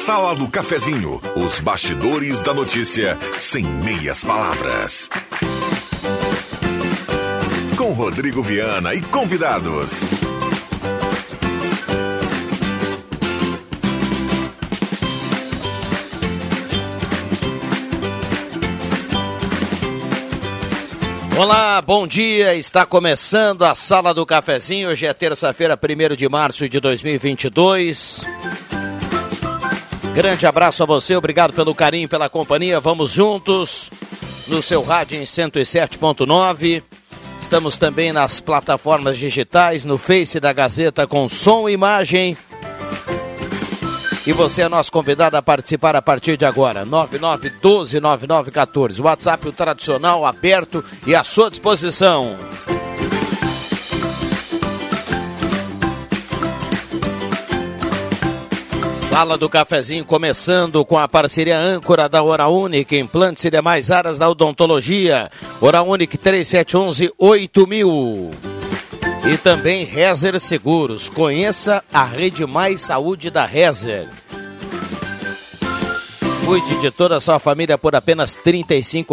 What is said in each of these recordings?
Sala do Cafezinho, os bastidores da notícia sem meias palavras. Com Rodrigo Viana e convidados. Olá, bom dia. Está começando a Sala do Cafezinho. Hoje é terça-feira, 1 de março de 2022. Grande abraço a você, obrigado pelo carinho, pela companhia. Vamos juntos no seu rádio em 107.9. Estamos também nas plataformas digitais, no Face da Gazeta com som e imagem e você é nosso convidado a participar a partir de agora. 99129914. WhatsApp o tradicional aberto e à sua disposição. Sala do Cafezinho começando com a parceria âncora da Hora implantes e demais áreas da odontologia. Hora Única 3711 8000. E também Rezer Seguros. Conheça a Rede Mais Saúde da Rezer. Cuide de toda a sua família por apenas R$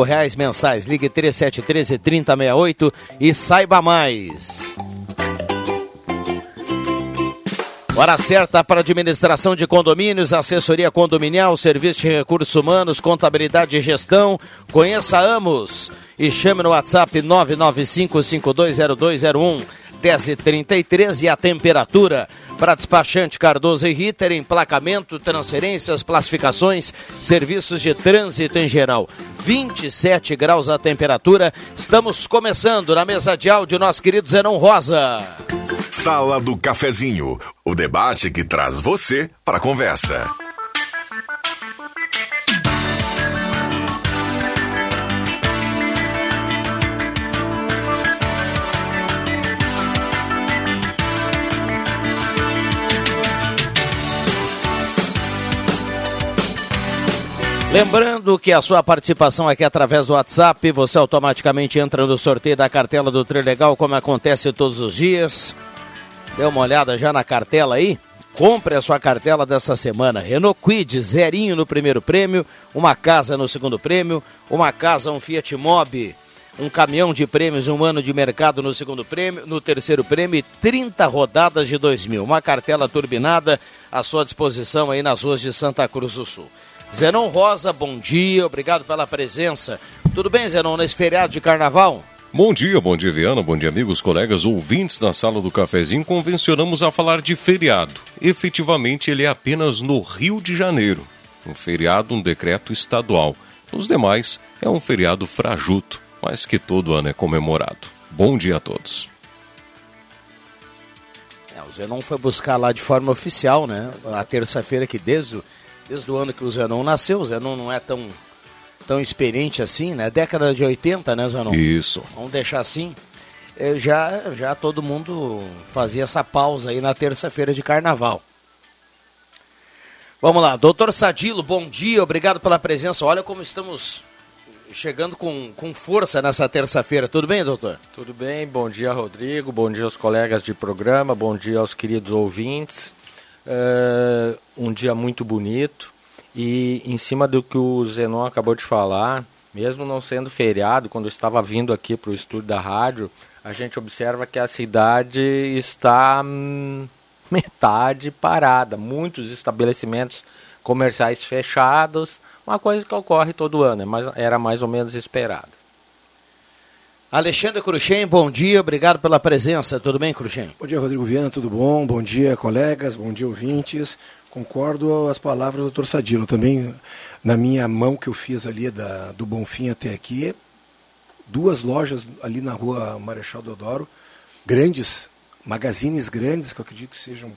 reais mensais. Ligue 3713 3068 e saiba mais. Hora certa para administração de condomínios, assessoria condominial, serviço de recursos humanos, contabilidade e gestão. Conheça Amos e chame no WhatsApp 995 520201. 10h33 e a temperatura para despachante Cardoso e Ritter, emplacamento, transferências, classificações, serviços de trânsito em geral. 27 graus a temperatura. Estamos começando na mesa de áudio, nosso querido Zenon Rosa. Sala do Cafezinho, o debate que traz você para a conversa. Lembrando que a sua participação aqui através do WhatsApp, você automaticamente entra no sorteio da cartela do Trilegal, como acontece todos os dias. Dê uma olhada já na cartela aí. Compre a sua cartela dessa semana. Renault Quid, zerinho no primeiro prêmio, uma casa no segundo prêmio, uma casa, um Fiat Mobi, um caminhão de prêmios, um ano de mercado no segundo prêmio, no terceiro prêmio e 30 rodadas de 2 mil. Uma cartela turbinada à sua disposição aí nas ruas de Santa Cruz do Sul. Zenon Rosa, bom dia, obrigado pela presença. Tudo bem, Zenon, nesse feriado de carnaval? Bom dia, bom dia, Viana, bom dia, amigos, colegas, ouvintes da sala do cafezinho. Convencionamos a falar de feriado. Efetivamente, ele é apenas no Rio de Janeiro. Um feriado, um decreto estadual. Nos demais, é um feriado frajuto, mas que todo ano é comemorado. Bom dia a todos. É, o Zenon foi buscar lá de forma oficial, né? A terça-feira que desde desde o ano que o Zenon nasceu. O Zenon não é tão, tão experiente assim, né? Década de 80, né, Zenon? Isso. Vamos deixar assim. É, já, já todo mundo fazia essa pausa aí na terça-feira de carnaval. Vamos lá, doutor Sadilo, bom dia, obrigado pela presença. Olha como estamos chegando com, com força nessa terça-feira. Tudo bem, doutor? Tudo bem, bom dia, Rodrigo, bom dia aos colegas de programa, bom dia aos queridos ouvintes. Uh, um dia muito bonito e em cima do que o Zenon acabou de falar, mesmo não sendo feriado, quando eu estava vindo aqui para o estúdio da rádio, a gente observa que a cidade está hum, metade parada, muitos estabelecimentos comerciais fechados, uma coisa que ocorre todo ano, é mas era mais ou menos esperado. Alexandre Cruxem, bom dia, obrigado pela presença. Tudo bem, Cruxem? Bom dia, Rodrigo Viana, tudo bom? Bom dia, colegas, bom dia, ouvintes. Concordo as palavras do doutor Sadilo. Também, na minha mão que eu fiz ali da, do Bonfim até aqui, duas lojas ali na rua Marechal Deodoro, grandes, magazines grandes, que eu acredito que sejam,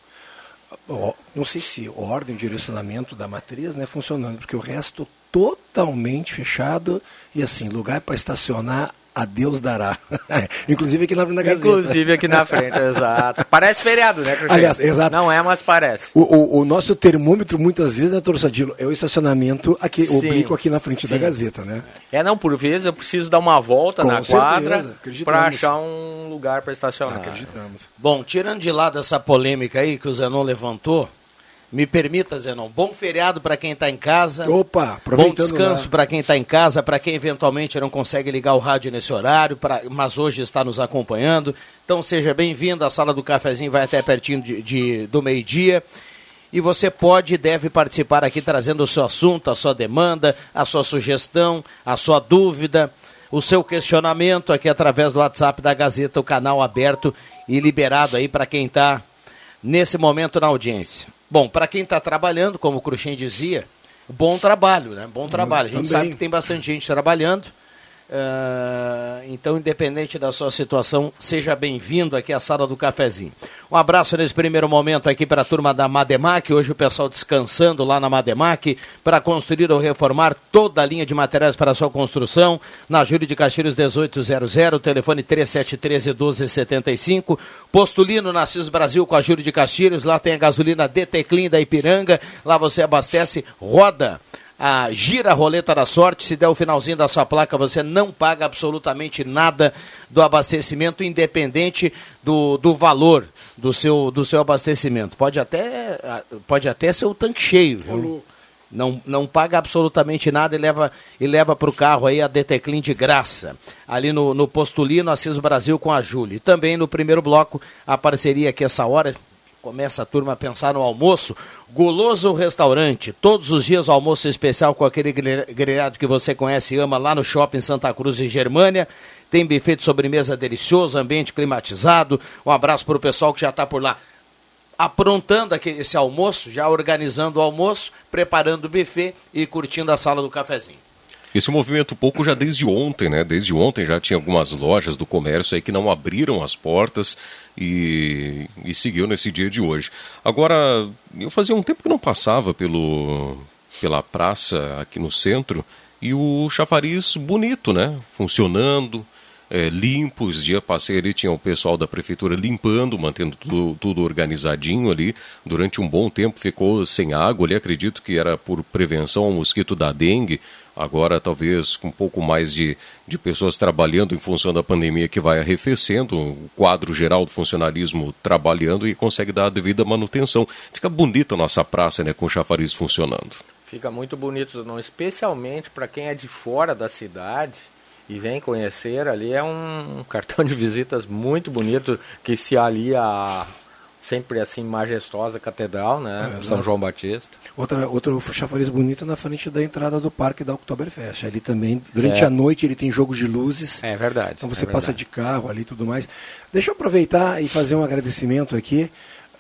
não sei se ordem, direcionamento da matriz, né, funcionando, porque o resto totalmente fechado e assim, lugar para estacionar a Deus dará. Inclusive aqui na frente da Gazeta. Inclusive aqui na frente, exato. Parece feriado, né, Cruxem? Aliás, exato. Não é, mas parece. O, o, o nosso termômetro, muitas vezes, né, Torçadilo, é o estacionamento aqui, Sim. o brinco aqui na frente Sim. da Gazeta, né? É, não, por vezes eu preciso dar uma volta Com na certeza, quadra para achar um lugar para estacionar. Acreditamos. Bom, tirando de lado essa polêmica aí que o Zenon levantou, Me permita, Zenon, bom feriado para quem está em casa. Opa, Bom descanso para quem está em casa, para quem eventualmente não consegue ligar o rádio nesse horário, pra, mas hoje está nos acompanhando. Então seja bem-vindo, a sala do cafezinho vai até pertinho de, de do meio-dia. E você pode e deve participar aqui trazendo o seu assunto, a sua demanda, a sua sugestão, a sua dúvida, o seu questionamento aqui através do WhatsApp da Gazeta, o canal aberto e liberado aí para quem está nesse momento na audiência. Bom, para quem está trabalhando, como o Cruxem dizia, bom trabalho, né? Bom trabalho. A gente Também. sabe que tem bastante gente trabalhando. Uh, então, independente da sua situação, seja bem-vindo aqui à sala do cafezinho. Um abraço nesse primeiro momento aqui para a turma da Mademac. Hoje o pessoal descansando lá na Mademac para construir ou reformar toda a linha de materiais para sua construção. Na Júlio de Castilhos 1800, telefone 3713 1275. Postulino Nassis Brasil com a Júlio de Castilhos. Lá tem a gasolina DT Clean da Ipiranga. Lá você abastece roda a gira a roleta da sorte. Se der o finalzinho da sua placa, você não paga absolutamente nada do abastecimento, independente do, do valor do seu, do seu abastecimento. Pode até, pode até ser o tanque cheio. Viu? Não, não paga absolutamente nada e leva, e leva para o carro aí a Deteclin de graça. Ali no, no Postulino, Assis Brasil com a Júlia. E também no primeiro bloco, a parceria aqui essa hora, Começa a turma a pensar no almoço. Goloso Restaurante. Todos os dias almoço especial com aquele grelhado que você conhece e ama lá no Shopping Santa Cruz e Germânia. Tem buffet de sobremesa delicioso, ambiente climatizado. Um abraço para o pessoal que já está por lá aprontando esse almoço, já organizando o almoço, preparando o buffet e curtindo a sala do cafezinho. Esse movimento pouco já desde ontem, né? Desde ontem já tinha algumas lojas do comércio aí que não abriram as portas e, e seguiu nesse dia de hoje. Agora, eu fazia um tempo que não passava pelo, pela praça aqui no centro e o chafariz bonito, né? Funcionando, é, limpos. Dia passei ali, tinha o pessoal da prefeitura limpando, mantendo tudo, tudo, organizadinho ali. Durante um bom tempo ficou sem água ali, acredito que era por prevenção ao mosquito da dengue. Agora, talvez com um pouco mais de, de pessoas trabalhando em função da pandemia que vai arrefecendo, o quadro geral do funcionalismo trabalhando e consegue dar a devida manutenção. Fica bonita a nossa praça, né, com o chafariz funcionando. Fica muito bonito, não, especialmente para quem é de fora da cidade e vem conhecer ali. É um cartão de visitas muito bonito que se alia a sempre assim majestosa catedral, né? É, São João Batista. Outra, outro chafariz bonito na frente da entrada do parque da Oktoberfest. Ali também, durante é. a noite, ele tem jogos de luzes. É verdade. Então você é passa de carro ali e tudo mais. Deixa eu aproveitar e fazer um agradecimento aqui.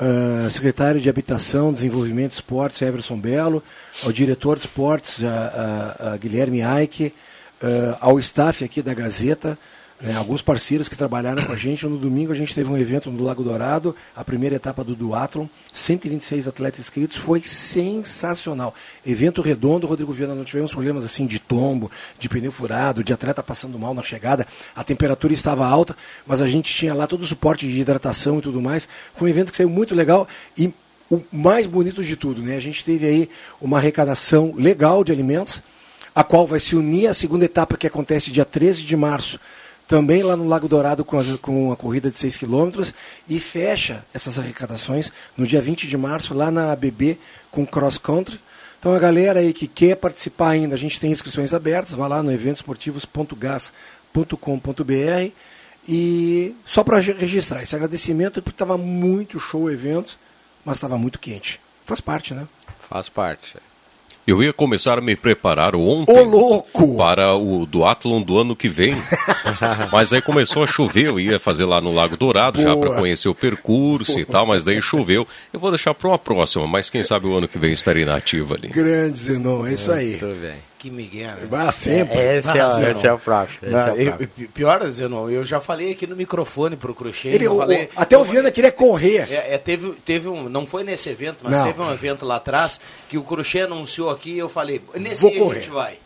Uh, secretário de Habitação, Desenvolvimento e Esportes, Everson Belo, ao diretor de esportes, a, a, a Guilherme Aike, uh, ao staff aqui da Gazeta, né, alguns parceiros que trabalharam com a gente. No domingo a gente teve um evento no Lago Dourado, a primeira etapa do Duathlon, 126 atletas inscritos, foi sensacional. Evento redondo, Rodrigo Viana, não tivemos problemas assim de tombo, de pneu furado, de atleta passando mal na chegada, a temperatura estava alta, mas a gente tinha lá todo o suporte de hidratação e tudo mais. Foi um evento que saiu muito legal e o mais bonito de tudo, né? A gente teve aí uma arrecadação legal de alimentos, a qual vai se unir à segunda etapa que acontece dia 13 de março, também lá no Lago Dourado com, as, com a corrida de 6 quilômetros e fecha essas arrecadações no dia 20 de março lá na ABB com cross country. Então a galera aí que quer participar ainda, a gente tem inscrições abertas, vai lá no eventosportivos.gas.com.br e só para registrar esse agradecimento porque estava muito show o evento, mas estava muito quente. Faz parte, né? Faz parte. Eu ia começar a me preparar ontem Ô, louco! para o duatlon do ano que vem. mas aí começou a chover, eu ia fazer lá no Lago Dourado Boa. já para conhecer o percurso Boa. e tal, mas daí choveu. Eu vou deixar para uma próxima, mas quem sabe o ano que vem estarei na ativa ali. Grande Zenon, é isso aí. Tudo bem. Que Miguel. Né? sempre. É, esse, ah, é, esse é o fraco. É pior, Zenon, eu já falei aqui no microfone pro Cruxem. Ele, falei, até o Viana queria correr. É, é, teve, teve um, não foi nesse evento, mas não. teve um evento lá atrás que o Cruxem anunciou aqui e eu falei, nesse Vou correr. a gente vai.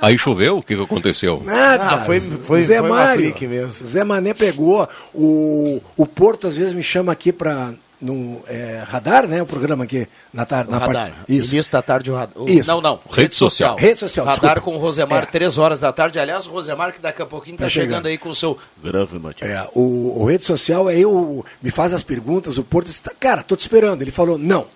Aí choveu? O que, que aconteceu? Nada. Ah, foi, foi, Zé foi Mário. mesmo. Zé Mané pegou. O, o Porto às vezes me chama aqui para no é, radar, né? O programa aqui na tarde. Na radar. Parte, isso. Início da tarde o radar. Isso. Não, não. Rede, rede social. Rede social. Radar desculpa. com o Rosemar, É. três horas da tarde. Aliás, o Rosemar que daqui a pouquinho está Tá chegando. chegando. aí com o seu grave Matias. É, o, o rede social é eu, me faz as perguntas, o Porto está, cara, tô te esperando. Ele falou, não,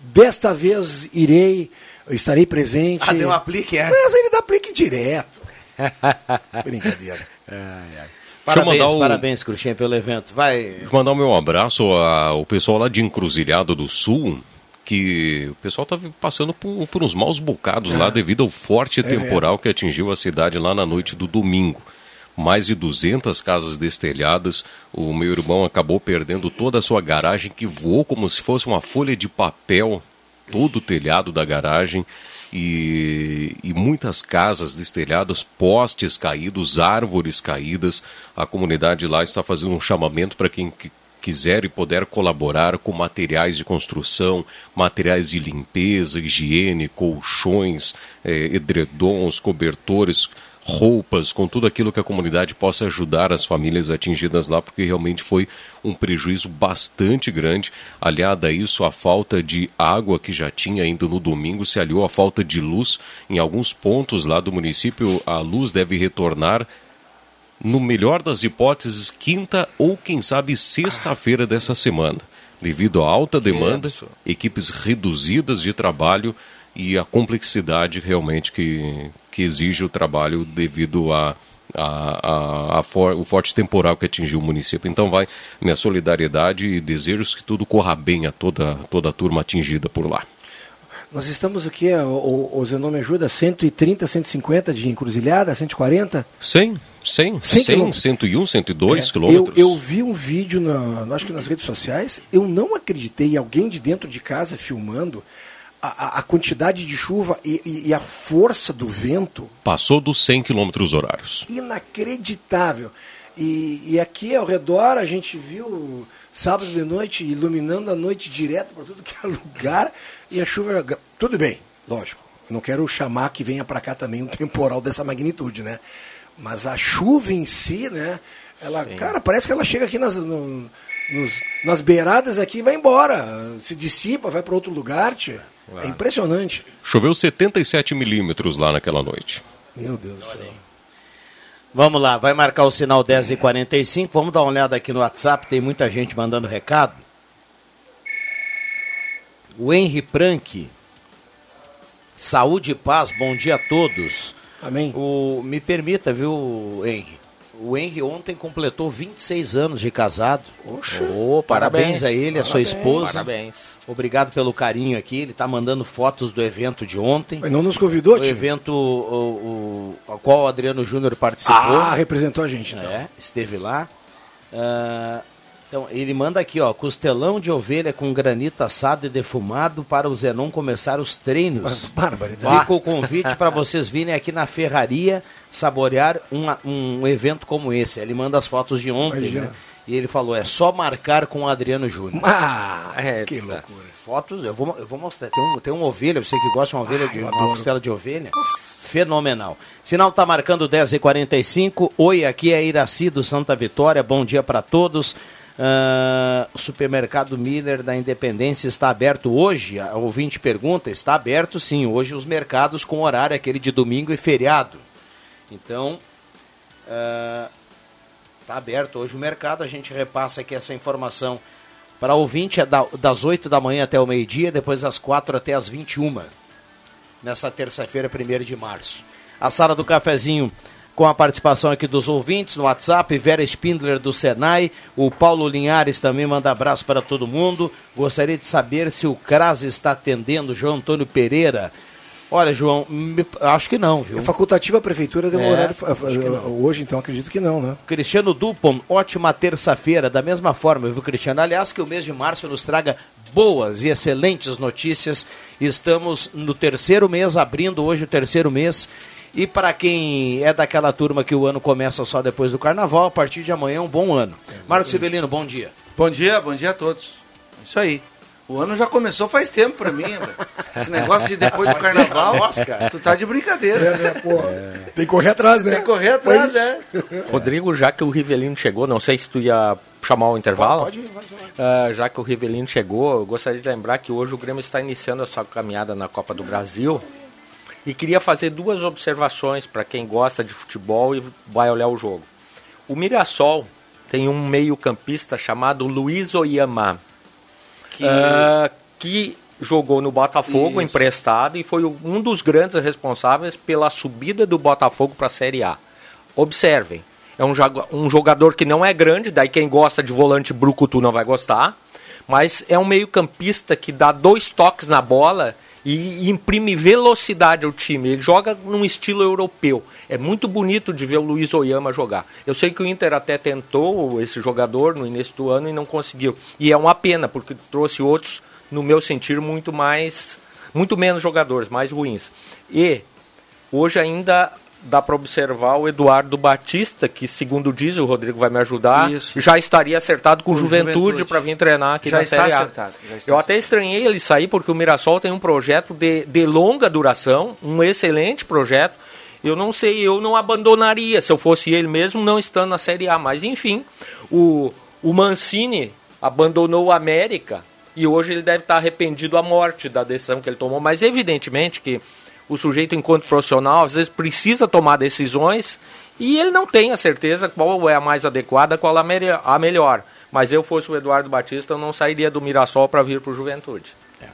desta vez irei, estarei presente. Ah, deu um aplique, é. Mas ele dá aplique direto. Brincadeira. Deixa eu Parabéns, mandar o- parabéns, Cruxinha, pelo evento. Vai. Deixa eu mandar o meu abraço ao pessoal lá de Encruzilhada do Sul, que o pessoal tá passando por, por uns maus bocados lá devido ao forte temporal que atingiu a cidade lá na noite do domingo. Mais de 200 casas destelhadas. O meu irmão acabou perdendo toda a sua garagem, que voou como se fosse uma folha de papel, todo o telhado da garagem. E, e muitas casas destelhadas, postes caídos, árvores caídas. A comunidade lá está fazendo um chamamento para quem qui- quiser e puder colaborar com materiais de construção, materiais de limpeza, higiene, colchões, eh, edredons, cobertores, roupas, com tudo aquilo que a comunidade possa ajudar as famílias atingidas lá, porque realmente foi um prejuízo bastante grande. Aliado a isso, a falta de água que já tinha ainda no domingo se aliou à falta de luz. Em alguns pontos lá do município, a luz deve retornar no melhor das hipóteses, quinta ou quem sabe sexta-feira dessa semana. Devido à alta demanda, equipes reduzidas de trabalho e a complexidade realmente que, que exige o trabalho devido a, a, a, a for, o forte temporal que atingiu o município. Então vai minha solidariedade e desejos que tudo corra bem a toda, toda a turma atingida por lá. Nós estamos aqui, o, o, o Zenon me ajuda, 130, 150 de encruzilhada, 140? 100, 100, 100 100, quilômetros. 101, 102 É, eu, quilômetros. eu vi um vídeo, na, acho que nas redes sociais, eu não acreditei, alguém de dentro de casa filmando a, a- quantidade de chuva e, e- e a força do vento Passou dos 100 quilômetros horários. inacreditável. E, e aqui ao redor a gente viu sábado de noite iluminando a noite direto para tudo que é lugar e a chuva. Tudo bem, lógico. Não quero chamar que venha para cá também um temporal dessa magnitude, né? Mas a chuva em si, né? Ela, cara, parece que ela chega aqui nas, no- nos- nas beiradas aqui e vai embora. Se dissipa, vai para outro lugar, tia. É impressionante. Choveu 77 milímetros lá naquela noite. Meu Deus do céu. Vamos lá, vai marcar o sinal 10 e 45 Vamos dar uma olhada aqui no WhatsApp, tem muita gente mandando recado. O Henry Prank. Saúde e paz, bom dia a todos. Amém. O, me permita, viu, Henry? O Henry ontem completou 26 anos de casado. Oxa. Ô, Parabéns, parabéns. a ele, a sua Parabéns. esposa. Parabéns. Obrigado pelo carinho aqui. Ele está mandando fotos do evento de ontem. Mas não nos convidou, O tio? evento o, o, ao qual o Adriano Júnior participou. Ah, representou a gente, então. É, esteve lá. Ah, então, ele manda aqui, ó, costelão de ovelha com granito assado e defumado para o Zenon começar os treinos. Mas, barbaridade. Fica o convite para vocês virem aqui na ferraria saborear um, um evento como esse. Ele manda as fotos de ontem, né? E ele falou, é só marcar com o Adriano Júnior. Ah, É, que tá. loucura. Fotos, eu vou, eu vou mostrar. Tem, um, tem uma ovelha, você que gosta de uma ovelha, Ah, de, uma adoro. costela de ovelha. Fenomenal. Sinal está marcando 10h45. Oi, aqui é Iraci do Santa Vitória. Bom dia para todos. Ah, o supermercado Miller da Independência está aberto hoje? A ouvinte pergunta. Está aberto sim. Hoje os mercados com horário aquele de domingo e feriado. Então, está aberto hoje o mercado. A gente repassa aqui essa informação para ouvinte é da- das 8 da manhã até o meio-dia, depois das 4 até as 21 nessa terça-feira, 1 de março. A sala do cafezinho com a participação aqui dos ouvintes no WhatsApp, Vera Spindler do Senai, o Paulo Linhares também manda abraço para todo mundo. Gostaria de saber se o CRAS está atendendo João Antônio Pereira. Olha, João, me- acho que não, viu? É facultativa a prefeitura deu um É, horário fa- hoje, então acredito que não, né? Cristiano Dupont, ótima terça-feira, da mesma forma, viu, Cristiano? Aliás, que o mês de março nos traga boas e excelentes notícias. Estamos no terceiro mês, abrindo hoje o terceiro mês. E para quem é daquela turma que o ano começa só depois do carnaval, a partir de amanhã é um bom ano. Marcos Sibelino, bom dia. Bom dia, bom dia a todos. Isso aí. O ano já começou faz tempo pra mim, velho. Esse negócio de depois do carnaval, Nossa, cara. tu tá de brincadeira. É, pô, tem que correr atrás, né? Tem que correr atrás, Pois. né? Rodrigo, já que o Rivelino chegou, não sei se tu ia chamar o intervalo? Pode, pode, pode. Uh, já que o Rivelino chegou, eu gostaria de lembrar que hoje o Grêmio está iniciando a sua caminhada na Copa do Brasil. E queria fazer duas observações para quem gosta de futebol e vai olhar o jogo. O Mirassol tem um meio-campista chamado Luiz Oyama, que, uh, que jogou no Botafogo Isso. emprestado e foi um dos grandes responsáveis pela subida do Botafogo para a Série A. Observem, é um jogador que não é grande, daí quem gosta de volante brucutu não vai gostar, mas é um meio-campista que dá dois toques na bola e imprime velocidade ao time. Ele joga num estilo europeu. É muito bonito de ver o Luiz Oyama jogar. Eu sei que o Inter até tentou esse jogador no início do ano e não conseguiu. E é uma pena, porque trouxe outros, no meu sentir, muito mais. muito menos jogadores, mais ruins. E hoje ainda dá para observar o Eduardo Batista, que segundo diz, o Rodrigo vai me ajudar, Isso. já estaria acertado com, com Juventude, Juventude. para vir treinar aqui já na Série A. Acertado, já está Eu até estranhei ele sair porque o Mirassol tem um projeto de, de longa duração, um excelente projeto. Eu não sei, eu não abandonaria se eu fosse ele mesmo não estando na Série A, mas enfim, o, o Mancini abandonou o América e hoje ele deve estar arrependido à morte da decisão que ele tomou, mas evidentemente que o sujeito, enquanto profissional, às vezes precisa tomar decisões e ele não tem a certeza qual é a mais adequada, qual a, melhor. Mas eu fosse o Eduardo Batista, eu não sairia do Mirassol para vir para o Juventude. É.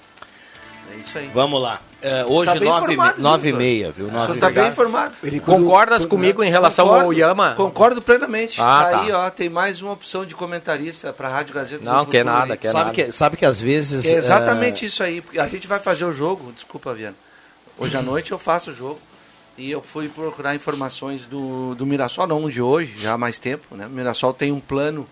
é. isso aí. Vamos lá. É, hoje, tá nove, informado, nove e meia, viu? Nove está bem informado. Ele, Concordas comigo em relação concordo, ao Yama? Concordo plenamente. Ah, tá. Aí, ó, tem mais uma opção de comentarista para a Rádio Gazeta Não, quer nada, quer sabe nada. Que, sabe que às vezes... É exatamente é... isso aí. A gente vai fazer o jogo, desculpa, Viana. Hoje à noite eu faço o jogo. E eu fui procurar informações do, do Mirassol, não de hoje, já há mais tempo. Né? O Mirassol tem um plano,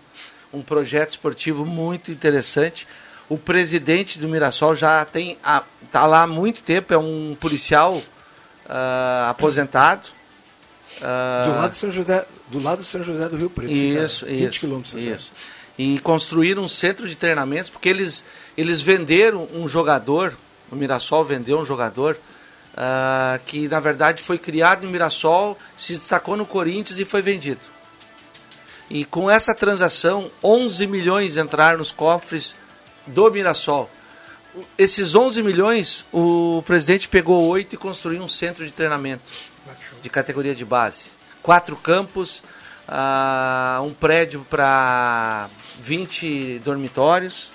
um projeto esportivo muito interessante. O presidente do Mirassol já tem está lá há muito tempo, é um policial uh, aposentado. Uh, do lado de São José, do lado de São José do Rio Preto. Isso, fica 20 isso, quilômetros. Isso. E construíram um centro de treinamentos porque eles eles venderam um jogador, o Mirassol vendeu um jogador uh, que na verdade foi criado no Mirassol, se destacou no Corinthians e foi vendido. E com essa transação, 11 milhões entraram nos cofres do Mirassol. Esses 11 milhões, o presidente pegou oito e construiu um centro de treinamento de categoria de base. Quatro campos, uh, um prédio para 20 dormitórios.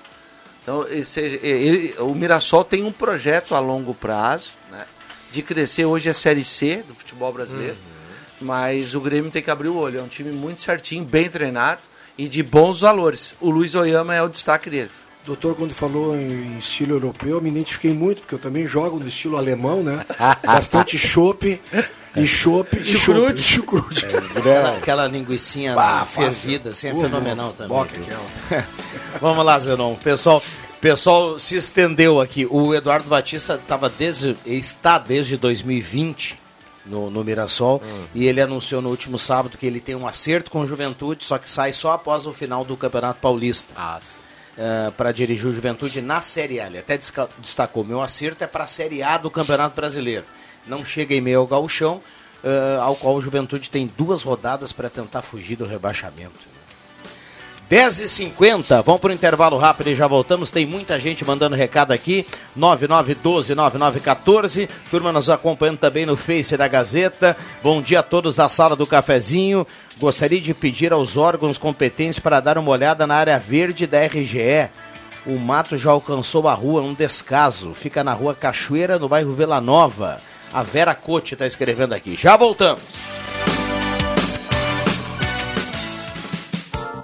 Então, esse, ele, o Mirassol tem um projeto a longo prazo, né? De crescer. Hoje é Série C do futebol brasileiro. Uhum. Mas o Grêmio tem que abrir o olho. É um time muito certinho, bem treinado e de bons valores. O Luiz Oyama é o destaque dele. Doutor, quando falou em estilo europeu, eu me identifiquei muito, porque eu também jogo no estilo alemão, né? Bastante chope. E chope e chucrute. chucrute. É, aquela, aquela linguiçinha bah, fervida, assim, é uh, fenomenal também. Boca, Vamos lá, Zenon. Pessoal, pessoal se estendeu aqui. O Eduardo Batista tava desde, está desde 2020 no, no Mirassol uhum. e ele anunciou no último sábado que ele tem um acerto com o Juventude, só que sai só após o final do Campeonato Paulista. Ah, uh, para dirigir o Juventude na Série A. Ele até destacou: meu acerto é para a Série A do Campeonato Brasileiro. Não chega em meio ao galchão, uh, ao qual o Juventude tem duas rodadas para tentar fugir do rebaixamento. 10h50, vamos para o intervalo rápido e já voltamos. Tem muita gente mandando recado aqui. 9912-9914. Turma nos acompanhando também no Face da Gazeta. Bom dia a todos da sala do cafezinho. Gostaria de pedir aos órgãos competentes para dar uma olhada na área verde da RGE. O mato já alcançou a rua, um descaso. Fica na rua Cachoeira, no bairro Vila Nova. A Vera Cote está escrevendo aqui. Já voltamos.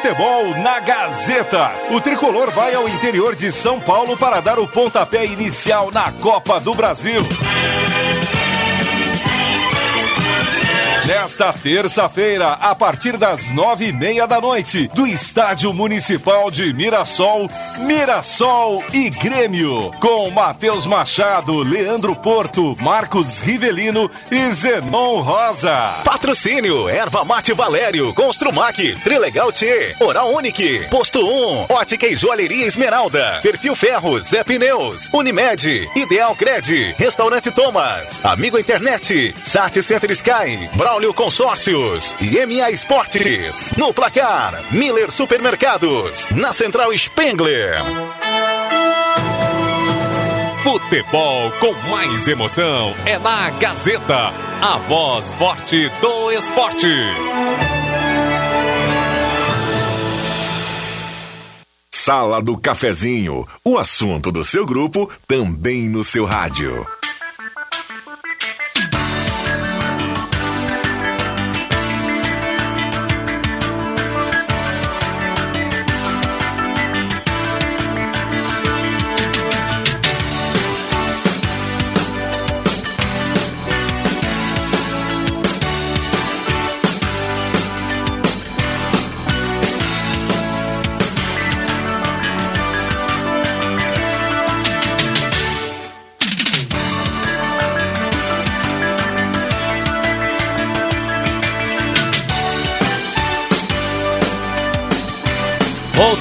Futebol na Gazeta. O tricolor vai ao interior de São Paulo para dar o pontapé inicial na Copa do Brasil. Nesta terça-feira, a partir das nove e meia da noite, do Estádio Municipal de Mirassol, Mirassol e Grêmio, com Matheus Machado, Leandro Porto, Marcos Rivelino e Zenon Rosa. Patrocínio, Erva Mate Valério, Construmac, Trilegal T, Oral Unique, Posto 1, Ótica e Joalheria Esmeralda, Perfil Ferro, Zé Pneus, Unimed, Ideal Cred, Restaurante Thomas, Amigo Internet, Sat Center Sky, Braulio Consórcios e MA Esportes. No placar, Miller Supermercados. Na Central Spengler. Futebol com mais emoção é na Gazeta, a voz forte do esporte. Sala do Cafezinho, o assunto do seu grupo também no seu rádio.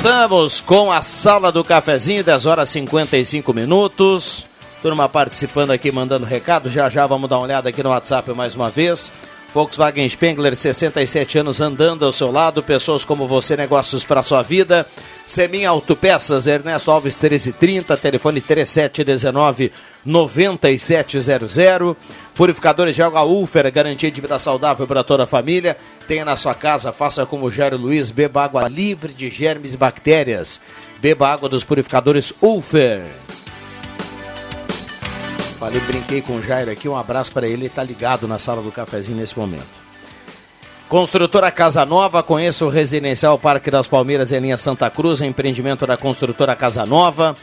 Voltamos com a sala do cafezinho, 10 horas 55 minutos. Turma participando aqui, mandando recado. Já já vamos dar uma olhada aqui no WhatsApp mais uma vez. Volkswagen Spengler, 67 anos andando ao seu lado. Pessoas como você, negócios para sua vida. Semin Autopeças, Ernesto Alves 1330, telefone 3719 9700. Purificadores de água Ulfer, garantia de vida saudável para toda a família. Tenha na sua casa, faça como o Jairo Luiz, beba água livre de germes e bactérias. Beba água dos purificadores Ulfer. Falei, brinquei com o Jairo aqui, um abraço para ele, ele está ligado na sala do cafezinho nesse momento. Construtora Casa Nova, conheça o Residencial Parque das Palmeiras em linha Santa Cruz, empreendimento da Construtora Casa Nova.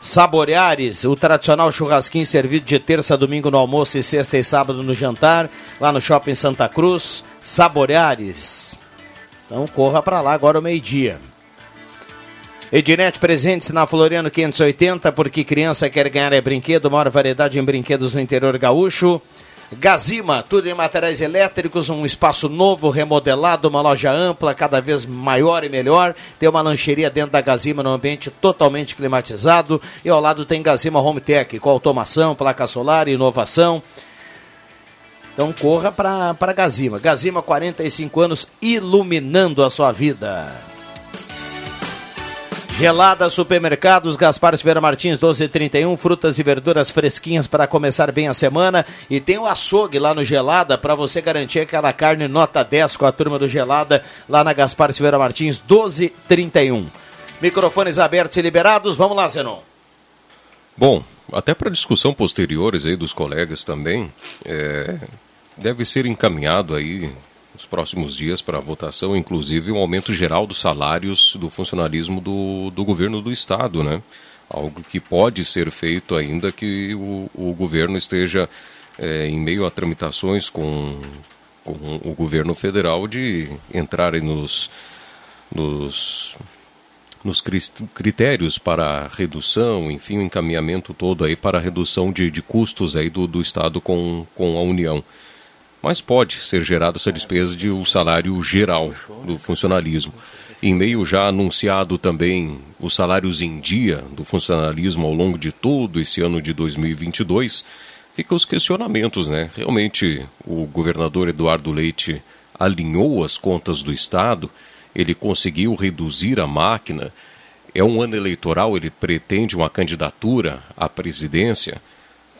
Saboreares, o tradicional churrasquinho servido de terça a domingo no almoço e sexta e sábado no jantar, lá no Shopping Santa Cruz. Saboreares. Então corra para lá agora ao meio-dia. Ednet presente na Floriano 580, porque criança quer ganhar é brinquedo, maior variedade em brinquedos no interior gaúcho. Gazima, tudo em materiais elétricos, um espaço novo, remodelado, uma loja ampla, cada vez maior e melhor. Tem uma lancheria dentro da Gazima, num ambiente totalmente climatizado. E ao lado tem Gazima Home Tech, com automação, placa solar, inovação. Então corra para Gazima. Gazima, 45 anos, iluminando a sua vida. Gelada Supermercados, Gaspar Silveira Martins, 1231, frutas e verduras fresquinhas para começar bem a semana. E tem o açougue lá no Gelada para você garantir aquela carne nota 10 com a turma do Gelada lá na Gaspar Silveira Martins, 1231. Microfones abertos e liberados, vamos lá, Zenon. Bom, até para discussão posteriores aí dos colegas também, é, deve ser encaminhado aí nos próximos dias para votação, inclusive um aumento geral dos salários do funcionalismo do, do governo do estado, né? Algo que pode ser feito ainda que o, o governo esteja é, em meio a tramitações com, com o governo federal de entrarem nos, nos nos critérios para redução, enfim, o encaminhamento todo aí para a redução de, de custos aí do, do Estado com, com a União mas pode ser gerada essa despesa de um salário geral do funcionalismo. Em meio já anunciado também os salários em dia do funcionalismo ao longo de todo esse ano de 2022, fica os questionamentos, né? Realmente o governador Eduardo Leite alinhou as contas do Estado, ele conseguiu reduzir a máquina. É um ano eleitoral, ele pretende uma candidatura à presidência.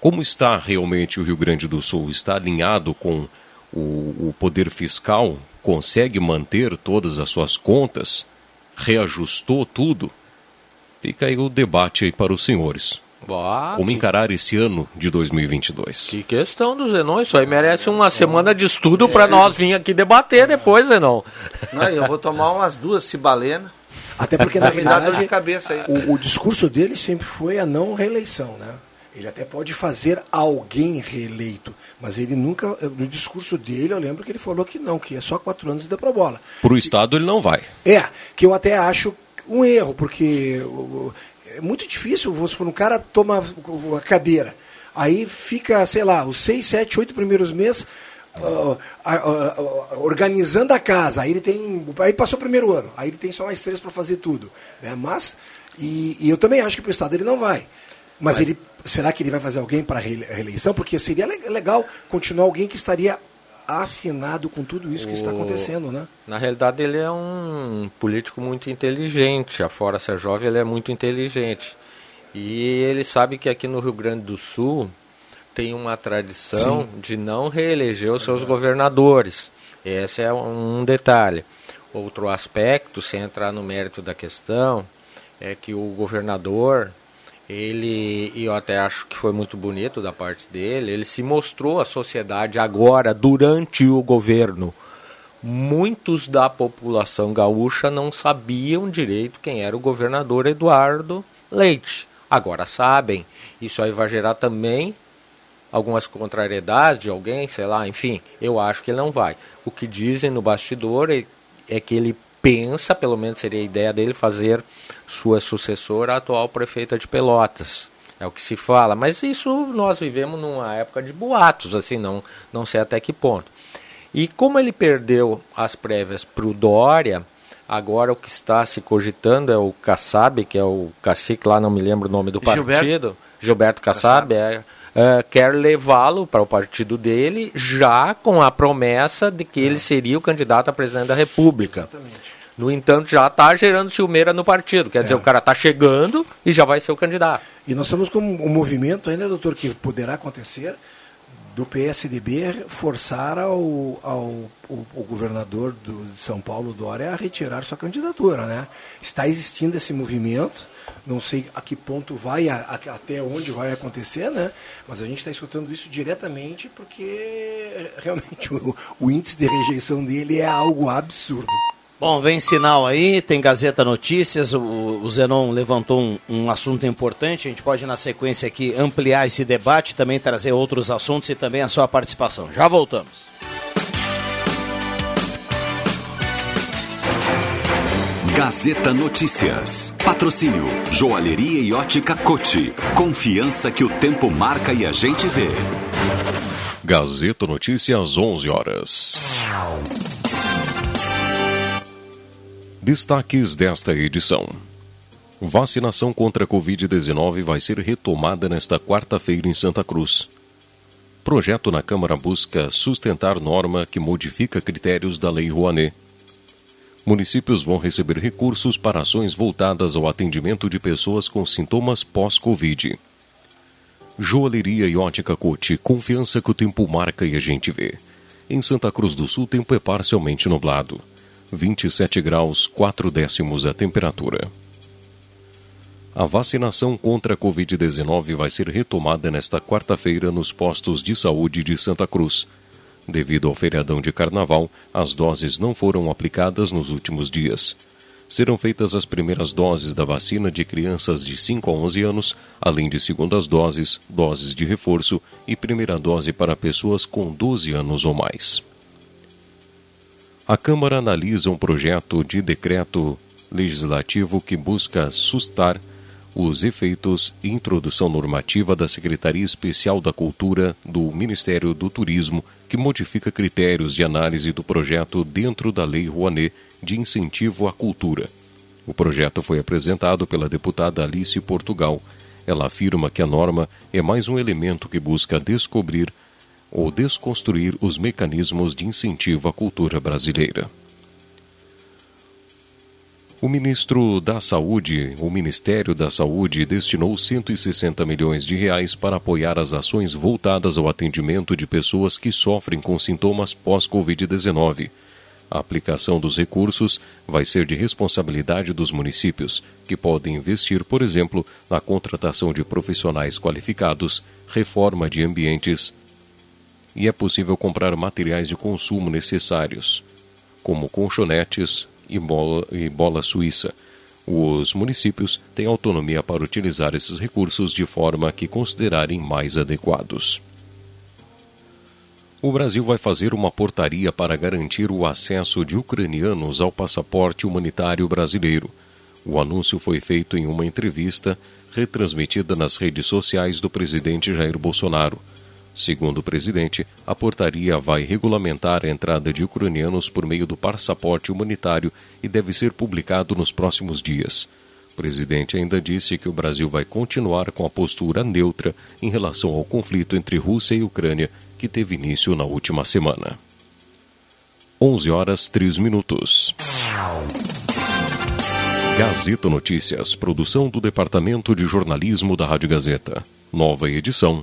Como está realmente o Rio Grande do Sul? Está alinhado com o, o poder fiscal? Consegue manter todas as suas contas? Reajustou tudo? Fica aí o debate aí para os senhores. Boa, Como que... encarar esse ano de 2022? Que questão do Zenon, isso aí merece uma semana de estudo para nós vir aqui debater depois, Zenon. Não, eu vou tomar umas duas cibalenas. Até porque, na verdade, de cabeça aí. O, o discurso dele sempre foi a não reeleição, né? Ele até pode fazer alguém reeleito, mas ele nunca, no discurso dele, eu lembro que ele falou que não, que é só quatro anos e deu para bola. Para o Estado ele não vai. É, que eu até acho um erro, porque é muito difícil, vamos supor, um cara toma a cadeira, aí fica, sei lá, os seis, sete, oito primeiros meses uh, uh, uh, organizando a casa, aí ele tem, aí passou o primeiro ano, aí ele tem só mais três para fazer tudo, né? mas, e, e eu também acho que para o Estado ele não vai. Mas, ele, será que ele vai fazer alguém para a reeleição? Porque seria legal continuar alguém que estaria afinado com tudo isso que está acontecendo, né? Na realidade, ele é um político muito inteligente. Afora ser jovem, ele é muito inteligente. E ele sabe que aqui no Rio Grande do Sul tem uma tradição Sim. de não reeleger os seus governadores. Esse é um detalhe. Outro aspecto, sem entrar no mérito da questão, é que o governador ele, e eu até acho que foi muito bonito da parte dele, ele se mostrou à sociedade agora, durante o governo. Muitos da população gaúcha não sabiam direito quem era o governador Eduardo Leite. Agora sabem. Isso aí vai gerar também algumas contrariedades de alguém, sei lá, enfim, eu acho que ele não vai. O que dizem no bastidor é, é que ele pensa, pelo menos seria a ideia dele, fazer sua sucessora a atual prefeita de Pelotas. É o que se fala, mas isso nós vivemos numa época de boatos, assim, não, não sei até que ponto. E como ele perdeu as prévias para o Dória, agora o que está se cogitando é o Kassab, que é o cacique lá, não me lembro o nome do partido, Gilberto, Gilberto Kassab, Kassab. É, uh, quer levá-lo para o partido dele, já com a promessa de que ele seria o candidato a presidente da República. Exatamente. No entanto, já está gerando ciumeira no partido. Quer é. dizer, o cara está chegando e já vai ser o candidato. E nós estamos com um movimento ainda, doutor, que poderá acontecer do PSDB forçar ao, ao, ao, governador do, de São Paulo, Dória, a retirar sua candidatura. Né? Está existindo esse movimento, não sei a que ponto vai, a, a, até onde vai acontecer, né? mas a gente está escutando isso diretamente porque realmente o, o índice de rejeição dele é algo absurdo. Bom, vem sinal aí, tem Gazeta Notícias, o, o Zenon levantou um, um, assunto importante, a gente pode na sequência aqui ampliar esse debate, também trazer outros assuntos e também a sua participação. Já voltamos. Gazeta Notícias. Patrocínio Joalheria e Ótica Cote. Confiança que o tempo marca e a gente vê. Gazeta Notícias, 11 horas. Destaques desta edição. Vacinação contra a Covid-19 vai ser retomada nesta quarta-feira em Santa Cruz. Projeto na Câmara busca sustentar norma que modifica critérios da Lei Rouanet. Municípios vão receber recursos para ações voltadas ao atendimento de pessoas com sintomas pós-Covid. Joalheria e ótica Cote, confiança que o tempo marca e a gente vê. Em Santa Cruz do Sul, tempo é parcialmente nublado. 27 graus, 4 décimos a temperatura. A vacinação contra a Covid-19 vai ser retomada nesta quarta-feira nos postos de saúde de Santa Cruz. Devido ao feriadão de carnaval, as doses não foram aplicadas nos últimos dias. Serão feitas as primeiras doses da vacina de crianças de 5 a 11 anos, além de segundas doses, doses de reforço e primeira dose para pessoas com 12 anos ou mais. A Câmara analisa um projeto de decreto legislativo que busca sustar os efeitos e introdução normativa da Secretaria Especial da Cultura do Ministério do Turismo, que modifica critérios de análise do projeto dentro da Lei Rouanet de incentivo à cultura. O projeto foi apresentado pela deputada Alice Portugal. Ela afirma que a norma é mais um elemento que busca descobrir ou desconstruir os mecanismos de incentivo à cultura brasileira. O ministro da Saúde, o Ministério da Saúde, destinou 160 milhões de reais para apoiar as ações voltadas ao atendimento de pessoas que sofrem com sintomas pós-Covid-19. A aplicação dos recursos vai ser de responsabilidade dos municípios, que podem investir, por exemplo, na contratação de profissionais qualificados, reforma de ambientes e é possível comprar materiais de consumo necessários, como colchonetes, e bola, e bola suíça. Os municípios têm autonomia para utilizar esses recursos de forma que considerarem mais adequados. O Brasil vai fazer uma portaria para garantir o acesso de ucranianos ao passaporte humanitário brasileiro. O anúncio foi feito em uma entrevista retransmitida nas redes sociais do presidente Jair Bolsonaro. Segundo o presidente, a portaria vai regulamentar a entrada de ucranianos por meio do passaporte humanitário e deve ser publicado nos próximos dias. O presidente ainda disse que o Brasil vai continuar com a postura neutra em relação ao conflito entre Rússia e Ucrânia, que teve início na última semana. 11 horas 3 minutos. Gazeta Notícias, produção do Departamento de Jornalismo da Rádio Gazeta. Nova edição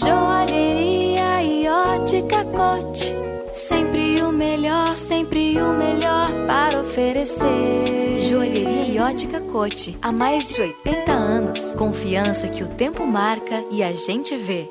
Joalheria e ótica cote. Sempre o melhor, sempre o melhor para oferecer. Joalheria e ótica cote. Há mais de 80 anos. Confiança que o tempo marca e a gente vê.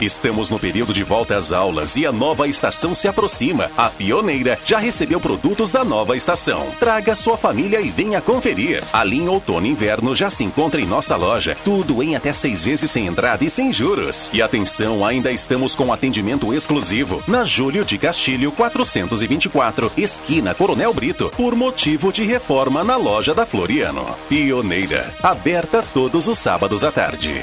Estamos no período de volta às aulas e a nova estação se aproxima. A Pioneira já recebeu produtos da nova estação. Traga sua família e venha conferir. A linha outono e inverno já se encontra em nossa loja. Tudo em até seis vezes sem entrada e sem juros. E atenção, ainda estamos com atendimento exclusivo na Júlio de Castilho 424, esquina Coronel Brito, por motivo de reforma na loja da Floriano. Pioneira, aberta todos os sábados à tarde.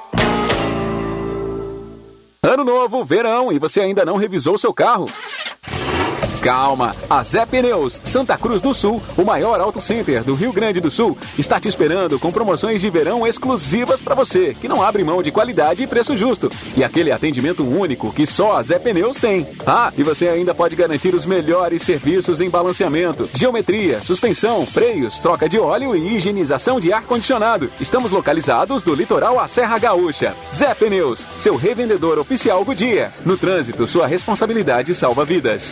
Ano novo, verão, e você ainda não revisou seu carro? Calma, a Zé Pneus, Santa Cruz do Sul, o maior auto center do Rio Grande do Sul, está te esperando com promoções de verão exclusivas para você, que não abre mão de qualidade e preço justo. E aquele atendimento único que só a Zé Pneus tem. Ah, e você ainda pode garantir os melhores serviços em balanceamento, geometria, suspensão, freios, troca de óleo e higienização de ar-condicionado. Estamos localizados do litoral à Serra Gaúcha. Zé Pneus, seu revendedor oficial do dia. No trânsito, sua responsabilidade salva vidas.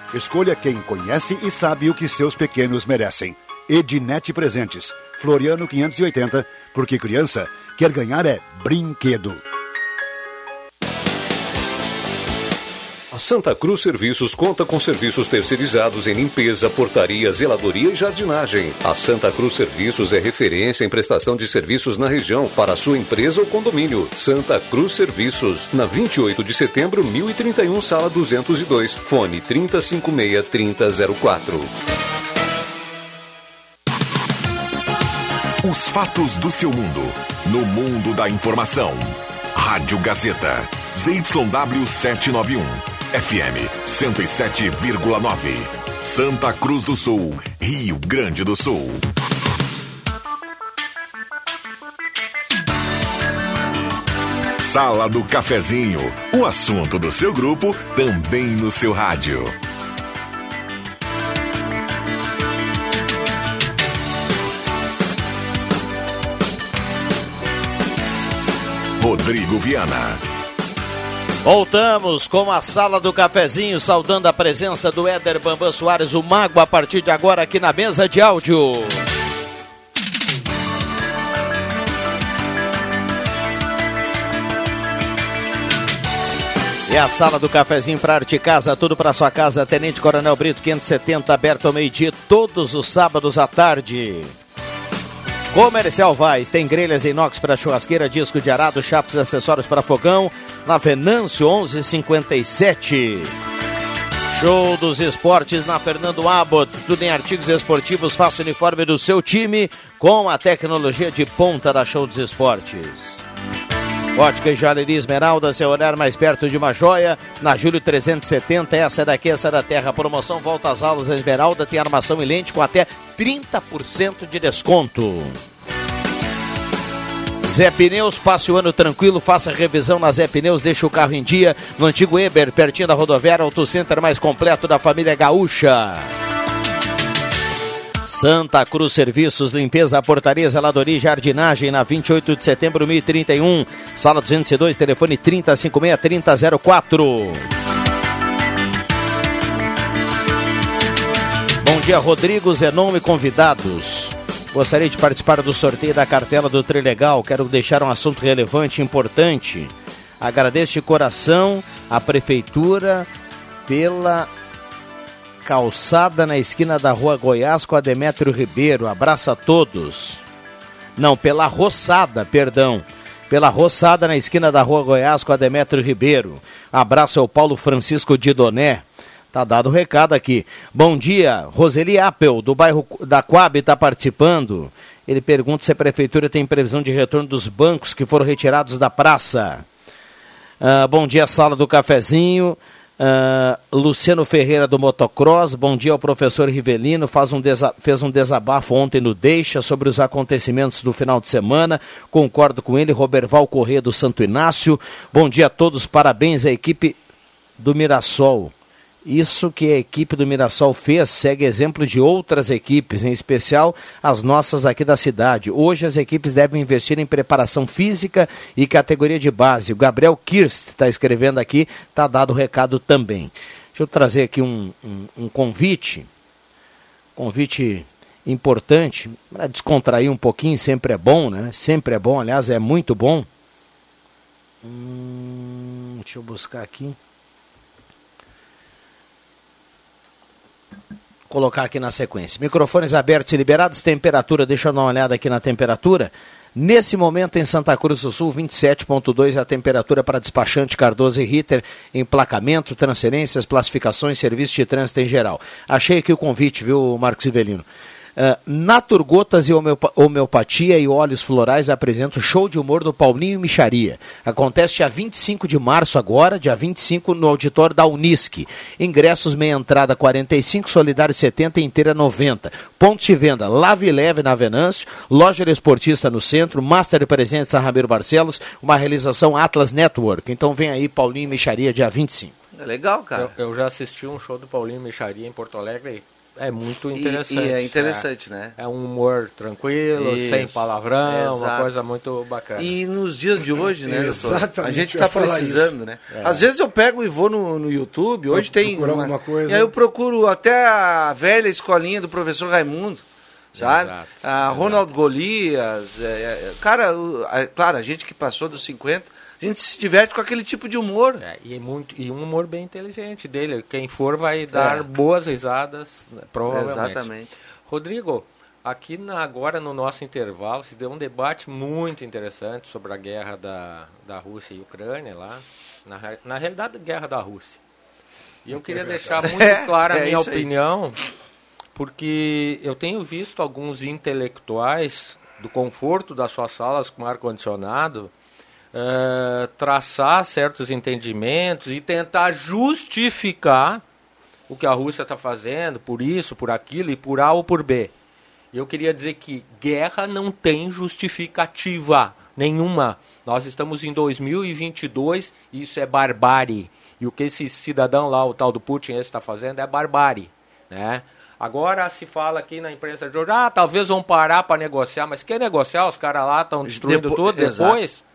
Escolha quem conhece e sabe o que seus pequenos merecem. Ednet Presentes, Floriano 580, porque criança quer ganhar é brinquedo. Santa Cruz Serviços conta com serviços terceirizados em limpeza, portaria, zeladoria e jardinagem. A Santa Cruz Serviços é referência em prestação de serviços na região para sua empresa ou condomínio. Santa Cruz Serviços, na 28 de setembro, 1031, sala 202, fone 3056-3004. Os fatos do seu mundo, no mundo da informação. Rádio Gazeta, ZYW 791, FM 107,9. Santa Cruz do Sul, Rio Grande do Sul. Sala do Cafezinho, o assunto do seu grupo também no seu rádio. Rodrigo Viana. Voltamos com a sala do cafezinho, saudando a presença do Éder Bambam Soares, o Mago, a partir de agora aqui na mesa de áudio. E a sala do cafezinho para arte casa, tudo para sua casa. Tenente Coronel Brito 570, aberto ao meio-dia, todos os sábados à tarde. Comercial Vaz tem grelhas inox para churrasqueira, disco de arado, chapas e acessórios para fogão. Na Venâncio 1157. Show dos esportes na Fernando Abbott. Tudo em artigos esportivos. Faça o uniforme do seu time com a tecnologia de ponta da Show dos Esportes. Ótica e Joalheria Esmeralda, seu olhar mais perto de uma joia. Na Júlio 370, essa é daqui, essa é da terra. Promoção volta às aulas da Esmeralda, tem armação e lente com até 30% de desconto. Zé Pneus, passe o ano tranquilo, faça revisão na Zé Pneus, deixa o carro em dia. No antigo Eber, pertinho da rodoviária, Auto Center mais completo da família Gaúcha. Santa Cruz Serviços, limpeza, portaria, zeladoria e jardinagem na 28 de setembro 1031, sala 202, telefone 3056-3004. Bom dia, Rodrigo, Zenon e convidados. Gostaria de participar do sorteio da cartela do Trilegal. Quero deixar um assunto relevante e importante. Agradeço de coração a Prefeitura pela calçada na esquina da rua Goiás com a Demétrio Ribeiro. Abraço a todos. Não, pela roçada, perdão. Pela roçada na esquina da rua Goiás com a Demétrio Ribeiro. Abraço ao Paulo Francisco Didoné. Tá dado o recado aqui. Bom dia, Roseli Apple, do bairro da Coab, está participando. Ele pergunta se a prefeitura tem previsão de retorno dos bancos que foram retirados da praça. Uh, bom dia, sala do cafezinho. Uh, Luciano Ferreira do Motocross, bom dia ao professor Rivelino, faz um fez um desabafo ontem no Deixa sobre os acontecimentos do final de semana, concordo com ele, Roberval Corrêa do Santo Inácio, bom dia a todos, parabéns à equipe do Mirassol. Isso que a equipe do Mirassol fez segue exemplo de outras equipes, em especial as nossas aqui da cidade. Hoje as equipes devem investir em preparação física e categoria de base. O Gabriel Kirst está escrevendo aqui, está dado o recado também. Deixa eu trazer aqui um, um, um convite, convite importante, para descontrair um pouquinho, sempre é bom, né? Sempre é bom, aliás, é muito bom. Hum, deixa eu buscar aqui. Colocar aqui na sequência. Microfones abertos e liberados, temperatura, deixa eu dar uma olhada aqui na temperatura. Nesse momento em Santa Cruz do Sul, 27.2 é a temperatura para despachante Cardoso e Ritter, emplacamento, transferências, classificações, serviço de trânsito em geral. Achei aqui o convite, viu, Marcos Ivelino? Uh, Naturgotas e Homeopatia e Óleos Florais apresenta o show de humor do Paulinho Micharia. Acontece dia 25 de março agora, dia 25 no auditório da Unisc. Ingressos meia entrada 45, solidário 70 inteira 90. Pontos de venda Lave e Leve na Venâncio, Loja Esportista no centro, Master de Presentes São Ramiro Barcelos, uma realização Atlas Network. Então vem aí Paulinho Micharia dia 25. É legal, cara. Eu, eu já assisti um show do Paulinho Micharia em Porto Alegre é muito interessante. E, e é interessante, é, né? É um humor tranquilo, Isso. sem palavrão, Exato. uma coisa muito bacana. E nos dias de hoje, né, doutor? A gente está precisando, né? É. Às vezes eu pego e vou no, no YouTube, hoje Pro, tem. Uma, alguma coisa. E aí eu procuro até a velha escolinha do professor Raimundo sabe? Exato, a Ronald Golias, é, é, cara, claro, a gente que passou dos 50, a gente se diverte com aquele tipo de humor. É, e, é muito, e um humor bem inteligente dele. Quem for vai dar é. boas risadas, né, provavelmente. Exatamente. Rodrigo, aqui na, agora no nosso intervalo se deu um debate muito interessante sobre a guerra da, da Rússia e Ucrânia lá. Na, na realidade, a guerra da Rússia. E eu queria deixar muito clara a é minha opinião, porque eu tenho visto alguns intelectuais do conforto das suas salas com ar-condicionado uh, traçar certos entendimentos e tentar justificar o que a Rússia está fazendo, por isso, por aquilo e por A ou por B. Eu queria dizer que guerra não tem justificativa nenhuma. Nós estamos em 2022 e isso é barbárie. E o que esse cidadão lá, o tal do Putin, está fazendo é barbárie. Né? Agora se fala aqui na imprensa de hoje, ah, talvez vão parar para negociar, mas quer negociar? Os caras lá estão destruindo Depo tudo depois. Exato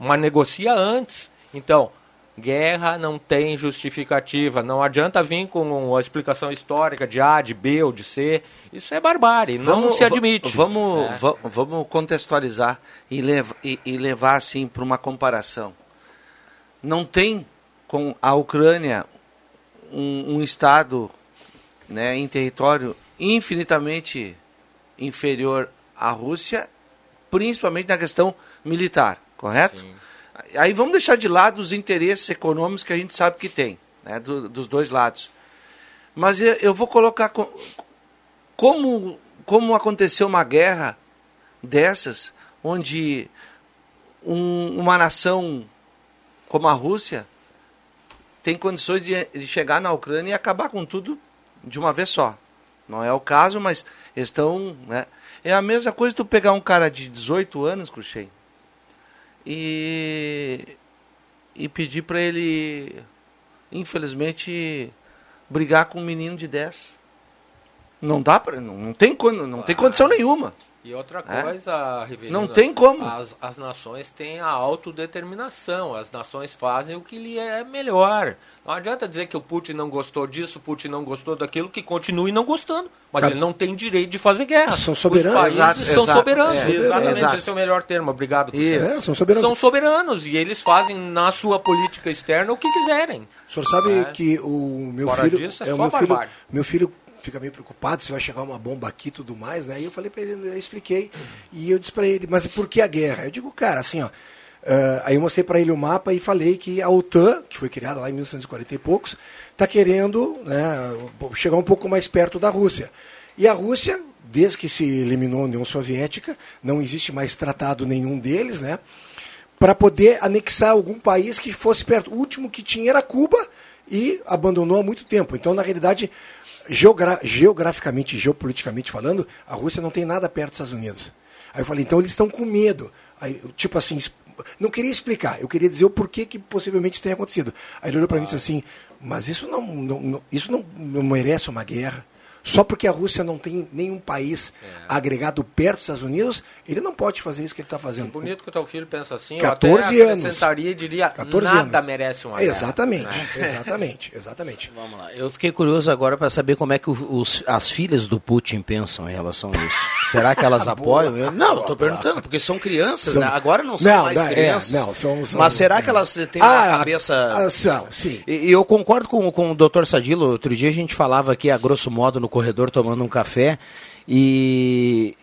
mas negocia antes. Então, guerra não tem justificativa. Não adianta vir com uma explicação histórica de A, de B ou de C. Isso é barbárie, não vamos, se admite. Vamos, é. vamos contextualizar e, levar, e, e levar assim para uma comparação. Não tem com a Ucrânia um, um Estado né, em território infinitamente inferior à Rússia, principalmente na questão militar correto? Sim. Aí vamos deixar de lado os interesses econômicos que a gente sabe que tem, né, do, dos dois lados. Mas eu, eu vou colocar com, como, como aconteceu uma guerra dessas, onde um, uma nação como a Rússia tem condições de, de, chegar na Ucrânia e acabar com tudo de uma vez só. Não é o caso, mas estão. Né? É a mesma coisa tu pegar um cara de 18 anos, Cruxem, e, e pedir para ele, infelizmente, brigar com um menino de 10. Não dá para, não, não tem não tem condição nenhuma. E outra é? coisa, é? não tem como. As, as nações têm a autodeterminação. As nações fazem o que lhe é melhor. Não adianta dizer que o Putin não gostou disso, o Putin não gostou daquilo, que continue não gostando. Mas ele não tem direito de fazer guerra. São soberanos. Os países exato, são exato, soberanos. É, exatamente, exato. esse é o melhor termo. Obrigado. É, são soberanos. São soberanos e eles fazem na sua política externa o que quiserem. O senhor sabe é. que o meu Fora filho disso, é, é o meu filho, meu filho fica meio preocupado se vai chegar uma bomba aqui e tudo mais, né? E eu falei para ele, eu expliquei. E eu disse para ele, mas por que a guerra? Eu digo, cara, assim, ó, Uh, aí eu mostrei para ele o mapa e falei que a OTAN, que foi criada lá em 1940 e poucos, está querendo né, chegar um pouco mais perto da Rússia. E a Rússia, desde que se eliminou a União Soviética, não existe mais tratado nenhum deles, né? Para poder anexar algum país que fosse perto. O último que tinha era Cuba e abandonou há muito tempo. Então, na realidade, geogra geograficamente, geopoliticamente falando, a Rússia não tem nada perto dos Estados Unidos. Aí eu falei, então eles estão com medo. Aí, tipo assim, não queria explicar, eu queria dizer o porquê que possivelmente tenha acontecido. Aí ele olhou para mim e disse assim, mas isso não, não, não isso não merece uma guerra. Só porque a Rússia não tem nenhum país é. agregado perto dos Estados Unidos, ele não pode fazer isso que ele está fazendo. É bonito que o teu filho pensa assim, 14 eu até acrescentaria e diria, 14 nada anos. merece uma Exatamente, guerra. exatamente, exatamente. Vamos lá, eu fiquei curioso agora para saber como é que os, as filhas do Putin pensam em relação a isso. Será que elas apoiam? Eu, não, estou perguntando, porque são crianças, são... Né? agora não são não, mais é, crianças. É, não, são, são, Mas será que elas têm ah, a cabeça... Ah, são, sim. E, e eu concordo com, com o Dr. Sadilo, outro dia a gente falava aqui, a grosso modo, no corredor, tomando um café, e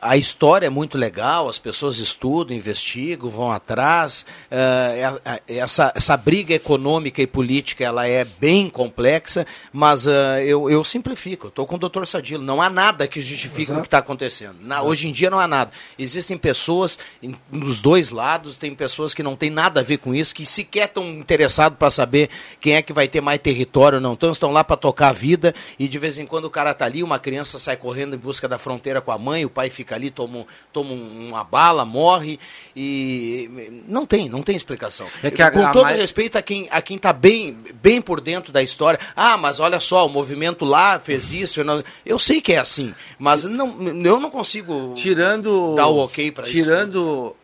a história é muito legal, as pessoas estudam, investigam, vão atrás. Uh, essa, essa briga econômica e política ela é bem complexa, mas uh, eu, eu simplifico. Estou com o doutor Sadilo. Não há nada que justifique Exato. o que está acontecendo. Na, hoje em dia não há nada. Existem pessoas em, nos dois lados, tem pessoas que não têm nada a ver com isso, que sequer estão interessados para saber quem é que vai ter mais território ou não. Então estão lá para tocar a vida e de vez em quando o cara está ali, uma criança sai correndo em busca da fronteira com a mãe, o pai fica ali, toma, toma uma bala, morre e não tem, não tem explicação. É que a, Com todo mais... respeito a quem a quem está bem, bem por dentro da história. Ah, mas olha só, o movimento lá fez isso. Eu, sei que é assim, mas não, eu não consigo tirando dar o ok para isso. Tirando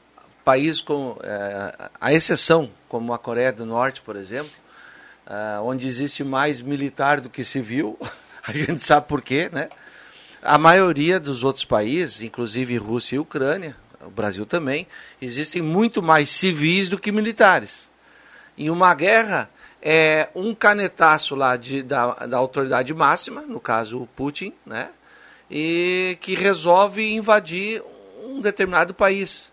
países com é, a exceção, como a Coreia do Norte, por exemplo, é, onde existe mais militar do que civil. A gente sabe por quê, né? A maioria dos outros países, inclusive Rússia e Ucrânia, o Brasil também, existem muito mais civis do que militares. Em uma guerra, é um canetaço lá de, da, da autoridade máxima, no caso o Putin, né? e que resolve invadir um determinado país.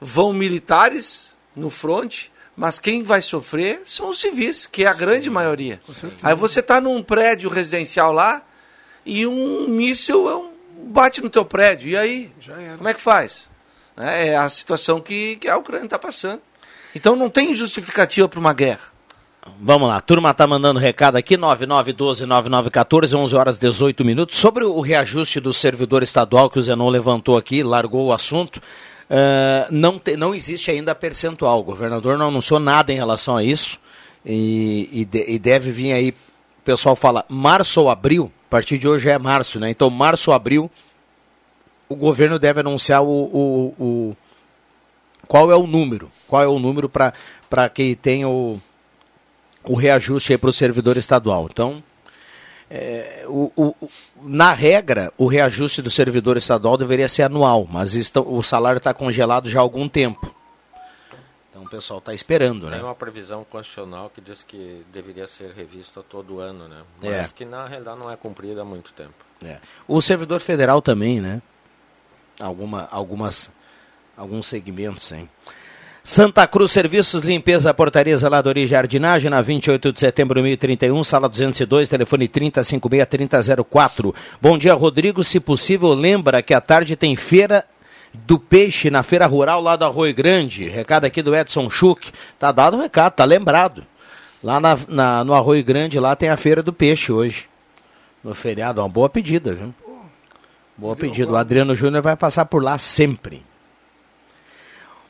Vão militares no fronte, mas quem vai sofrer são os civis, que é a grande Sim, maioria. Aí você está num prédio residencial lá, e um míssil é um, bate no teu prédio. E aí? Como é que faz? É, é a situação que, que a Ucrânia está passando. Então não tem justificativa para uma guerra. Vamos lá, a turma está mandando recado aqui, 9912-9914, 11 horas 18 minutos. Sobre o reajuste do servidor estadual que o Zenon levantou aqui, largou o assunto, uh, não, te, não existe ainda percentual. O governador não anunciou nada em relação a isso e, e, de, e deve vir aí, o pessoal fala março ou abril, a partir de hoje é março, né? Então, março, abril, o governo deve anunciar o, o, o qual é o número, qual é o número para que tenha o, o reajuste para o servidor estadual. Então, é, o, o, na regra, o reajuste do servidor estadual deveria ser anual, mas o salário está congelado já há algum tempo. Então o pessoal está esperando, Tem né? Tem uma previsão constitucional que diz que deveria ser revista todo ano, né? Mas é. que na realidade não é cumprida há muito tempo. É. O servidor federal também, né? Alguma, algumas, alguns segmentos, hein? Santa Cruz Serviços, Limpeza, Portaria, Zeladoria e Jardinagem, na 28 de setembro de 2031, sala 202, telefone 3056-3004. Bom dia, Rodrigo. Se possível, lembra que à tarde tem feira do peixe na feira rural lá do Arroio Grande. Recado aqui do Edson Schuch. Tá dado o recado, tá lembrado. Lá na, na, no Arroio Grande lá tem a feira do peixe hoje. No feriado, uma boa pedida, viu? Boa pedida. O Adriano Júnior vai passar por lá sempre.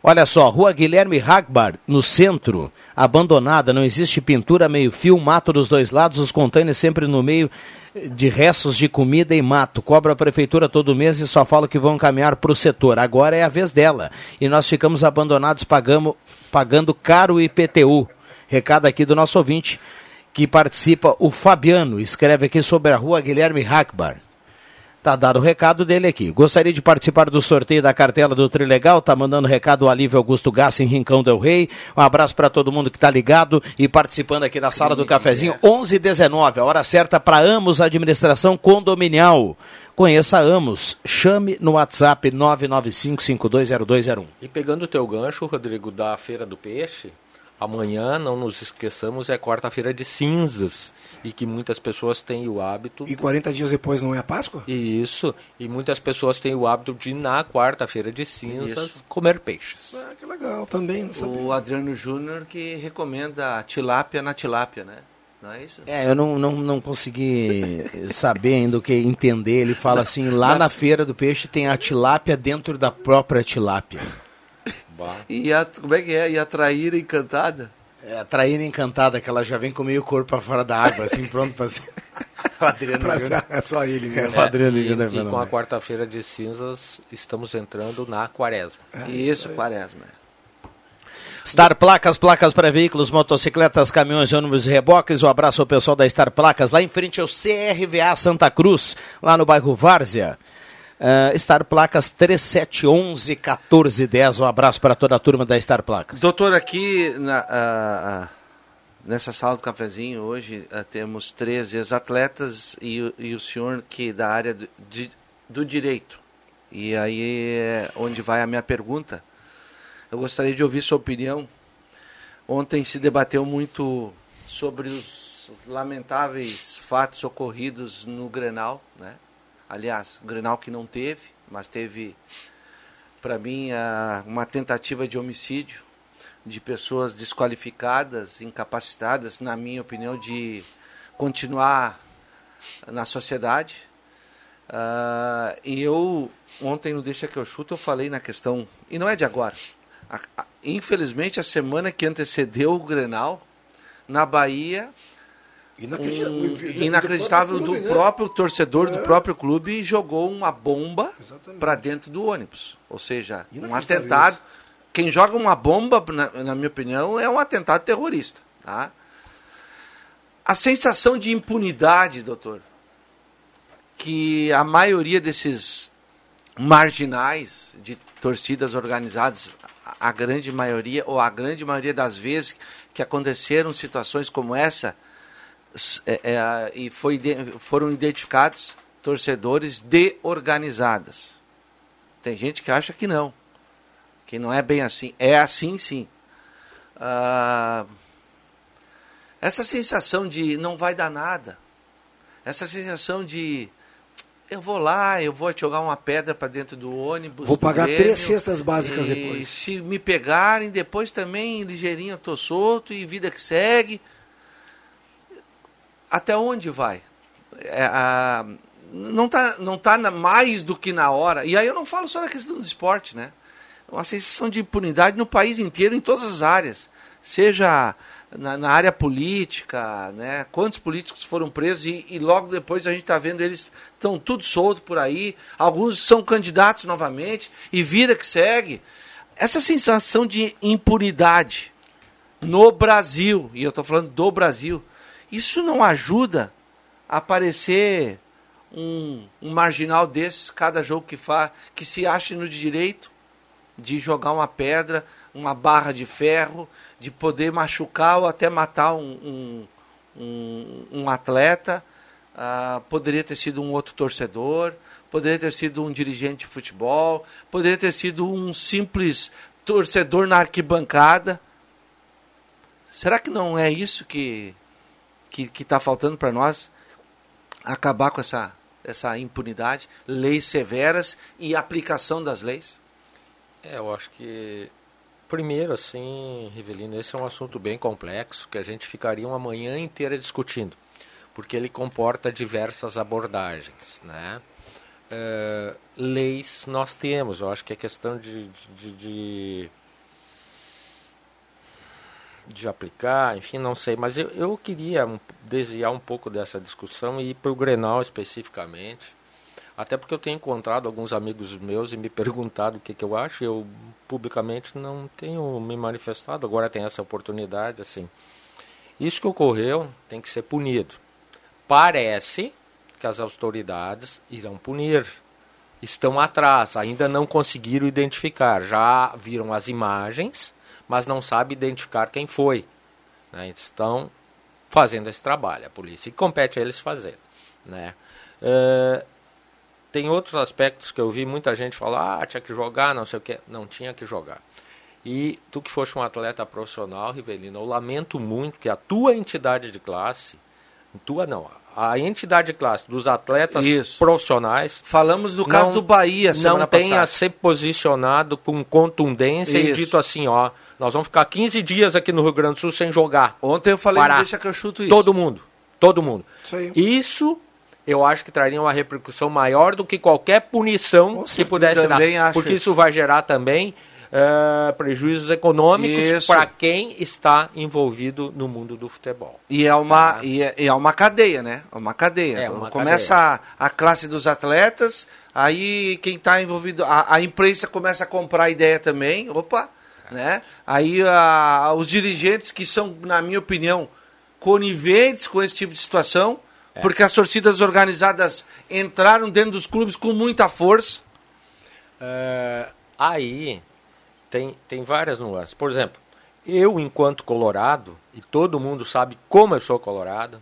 Olha só, Rua Guilherme Hagbar, no centro, abandonada, não existe pintura, meio-fio, mato dos dois lados, os contêineres sempre no meio de restos de comida e mato. Cobra a prefeitura todo mês e só fala que vão caminhar para o setor. Agora é a vez dela. E nós ficamos abandonados pagamos, pagando caro o IPTU. Recado aqui do nosso ouvinte que participa, o Fabiano, escreve aqui sobre a rua Guilherme Hackbar. Tá dado o recado dele aqui. Gostaria de participar do sorteio da cartela do Trilegal. Tá mandando recado o Alívio Augusto Gassi em Rincão del Rei. Um abraço para todo mundo que tá ligado e participando aqui da sala do cafezinho. 11 h 19 a hora certa para Amos Administração Condominial Conheça Amos. Chame no WhatsApp 995520201. E pegando o teu gancho, Rodrigo, da Feira do Peixe, amanhã, não nos esqueçamos, é quarta-feira de cinzas. E que muitas pessoas têm o hábito. E 40 dias depois não é a Páscoa? Isso. E muitas pessoas têm o hábito de, na quarta-feira de cinzas, Isso. comer peixes. Ah, que legal, também. Não sabia. O Adriano Júnior que recomenda a tilápia na tilápia, né? Não é isso? É, eu não, não, não consegui saber ainda o que entender. Ele fala assim, lá na feira do peixe tem a tilápia dentro da própria tilápia. E a, como é que é? E a traíra encantada? É, a traíra encantada, que ela já vem com meio corpo pra fora da água, assim, pronto pra ser... O Adriano Pra- é só ele mesmo. É, o Adriano e, Júnior é e com a fenomenal. quarta-feira de cinzas, estamos entrando na quaresma. isso, quaresma. Star Placas, placas para veículos, motocicletas, caminhões, ônibus e reboques. Um abraço ao pessoal da Star Placas. Lá em frente é o CRVA Santa Cruz, lá no bairro Várzea. Ah, Star Placas 3711 1410. Um abraço para toda a turma da Star Placas. Doutor, aqui na, ah, nessa sala do cafezinho hoje ah, temos três ex-atletas e, o- e o senhor que da área do, de- do direito. E aí é onde vai a minha pergunta. Eu gostaria de ouvir sua opinião. Ontem se debateu muito sobre os lamentáveis fatos ocorridos no Grenal, né? Aliás, Grenal que não teve, mas teve para mim, uma tentativa de homicídio de pessoas desqualificadas, incapacitadas, na minha opinião, de continuar na sociedade. Ah, e eu, ontem no Deixa que eu chuto, eu falei na questão, e não é de agora. A- a- infelizmente, a semana que antecedeu o Grenal, na Bahia, Inacreditável. um- Do inacreditável próprio do clube, né? próprio torcedor do É. próprio clube jogou uma bomba para dentro do ônibus. Ou seja, um Inacreditável atentado. Quem joga uma bomba, na, na minha opinião, é um atentado terrorista. Tá? A sensação de impunidade, doutor, que a maioria desses marginais de torcidas organizadas, a grande maioria, ou a grande maioria das vezes que aconteceram situações como essa, é, é, e foi, foram identificados torcedores de organizadas. Tem gente que acha que não, que não é bem assim. É assim sim. Ah, essa sensação de não vai dar nada, essa sensação de eu vou lá, eu vou jogar uma pedra para dentro do ônibus. Vou do pagar Grêmio, três cestas básicas e depois. Se me pegarem, depois também ligeirinho eu tô solto e vida que segue. Até onde vai? É, a- não tá, não tá mais do que na hora. E aí eu não falo só da questão do esporte, né? Uma sensação de impunidade no país inteiro, em todas as áreas. Seja na, na área política, né? Quantos políticos foram presos e, e logo depois a gente está vendo eles estão tudo solto por aí. Alguns são candidatos novamente e vida que segue. Essa sensação de impunidade no Brasil, e eu estou falando do Brasil, isso não ajuda a aparecer um, um marginal desses, cada jogo que faz, que se acha no direito de jogar uma pedra, uma barra de ferro, de poder machucar ou até matar um, um, um, um atleta. Ah, poderia ter sido um outro torcedor, poderia ter sido um dirigente de futebol, poderia ter sido um simples torcedor na arquibancada. Será que não é isso que que está faltando para nós? Acabar com essa, essa impunidade, leis severas e aplicação das leis? É, eu acho que primeiro assim, Rivelino, esse é um assunto bem complexo que a gente ficaria uma manhã inteira discutindo, porque ele comporta diversas abordagens, né? É, leis nós temos, eu acho que é questão de, de, de, de aplicar, enfim, não sei, mas eu, eu queria desviar um pouco dessa discussão e ir para o Grenal especificamente, até porque eu tenho encontrado alguns amigos meus e me perguntado o que, que eu acho, eu publicamente não tenho me manifestado, agora tem essa oportunidade, assim. Isso que ocorreu tem que ser punido. Parece que as autoridades irão punir. Estão atrás, ainda não conseguiram identificar. Já viram as imagens, mas não sabe identificar quem foi. né? Estão fazendo esse trabalho, a polícia, e compete a eles fazer. Né? Eh, tem outros aspectos que eu vi muita gente falar, ah, tinha que jogar, não sei o que. Não tinha que jogar. E tu que foste um atleta profissional, Rivelino, eu lamento muito que a tua entidade de classe, tua não, a entidade de classe dos atletas Isso. profissionais. Falamos do caso do Bahia, semana Não tenha passada. se posicionado com contundência Isso. e dito assim, ó, nós vamos ficar 15 dias aqui no Rio Grande do Sul sem jogar. Ontem eu falei, Parar. deixa que eu chuto isso. Todo mundo, todo mundo. Isso, isso eu acho que traria uma repercussão maior do que qualquer punição que pudesse dar. Porque isso vai gerar também uh, prejuízos econômicos para quem está envolvido no mundo do futebol. E é uma, tá? e é, e é uma cadeia, né? É uma cadeia. É uma começa cadeia. A, a classe dos atletas, aí quem está envolvido, a, a, imprensa começa a comprar a ideia também, opa, né? Aí a, os dirigentes que são, na minha opinião, coniventes com esse tipo de situação, é. porque as torcidas organizadas entraram dentro dos clubes com muita força. Uh, aí tem, tem várias nuances. Por exemplo, eu, enquanto colorado, e todo mundo sabe como eu sou colorado,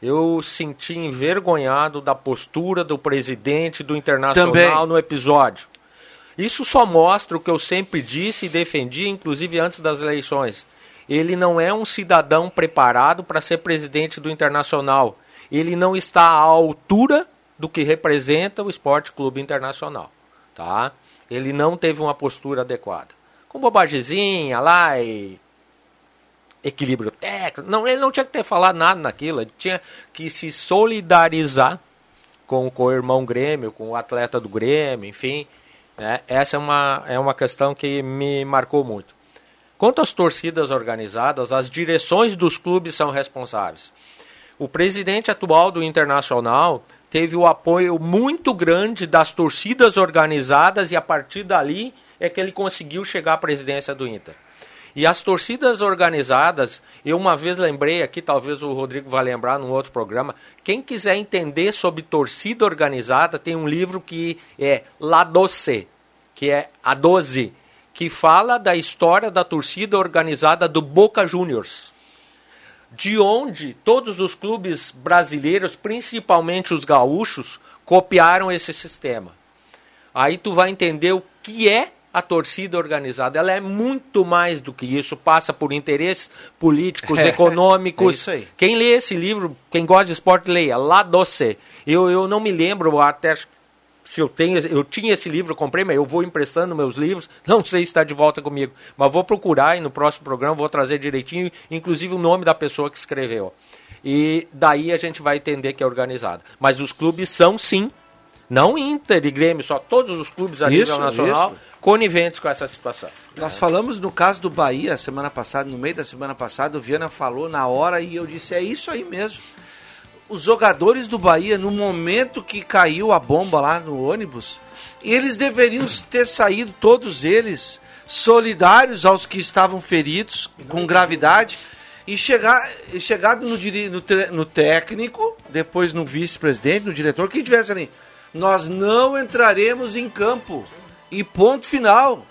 eu senti envergonhado da postura do presidente do Internacional Também. no episódio. Isso só mostra o que eu sempre disse e defendi, inclusive antes das eleições. Ele não é um cidadão preparado para ser presidente do Internacional. Ele não está à altura do que representa o Esporte Clube Internacional. Tá? Ele não teve uma postura adequada com bobagemzinha lá e equilíbrio técnico. Não, ele não tinha que ter falado nada naquilo, ele tinha que se solidarizar com, com o irmão Grêmio, com o atleta do Grêmio, enfim. Né? Essa é uma, é uma questão que me marcou muito. Quanto às torcidas organizadas, as direções dos clubes são responsáveis. O presidente atual do Internacional teve o apoio muito grande das torcidas organizadas e a partir dali é que ele conseguiu chegar à presidência do Inter. E as torcidas organizadas, eu uma vez lembrei aqui, talvez o Rodrigo vai lembrar num outro programa, quem quiser entender sobre torcida organizada, tem um livro que é La Doce, que é a 12, que fala da história da torcida organizada do Boca Juniors. De onde todos os clubes brasileiros, principalmente os gaúchos, copiaram esse sistema. Aí tu vai entender o que é a torcida organizada. Ela é muito mais do que isso, passa por interesses políticos, é, econômicos. É quem lê esse livro, quem gosta de esporte, leia. Lá doce. Eu, eu não me lembro até se eu tenho, eu tinha esse livro, comprei, mas eu vou emprestando meus livros, não sei se está de volta comigo, mas vou procurar e no próximo programa vou trazer direitinho, inclusive o nome da pessoa que escreveu. E daí a gente vai entender que é organizado. Mas os clubes são sim, não Inter e Grêmio, só todos os clubes a isso, nível nacional. Isso coniventes com essa situação. Nós falamos no caso do Bahia semana passada, no meio da semana passada, o Viana falou na hora e eu disse: é isso aí mesmo. Os jogadores do Bahia, no momento que caiu a bomba lá no ônibus, eles deveriam ter saído, todos eles, solidários aos que estavam feridos, com gravidade, e chegar, chegado no, no, no técnico, depois no vice-presidente, no diretor, que tivesse ali. Nós não entraremos em campo e ponto final.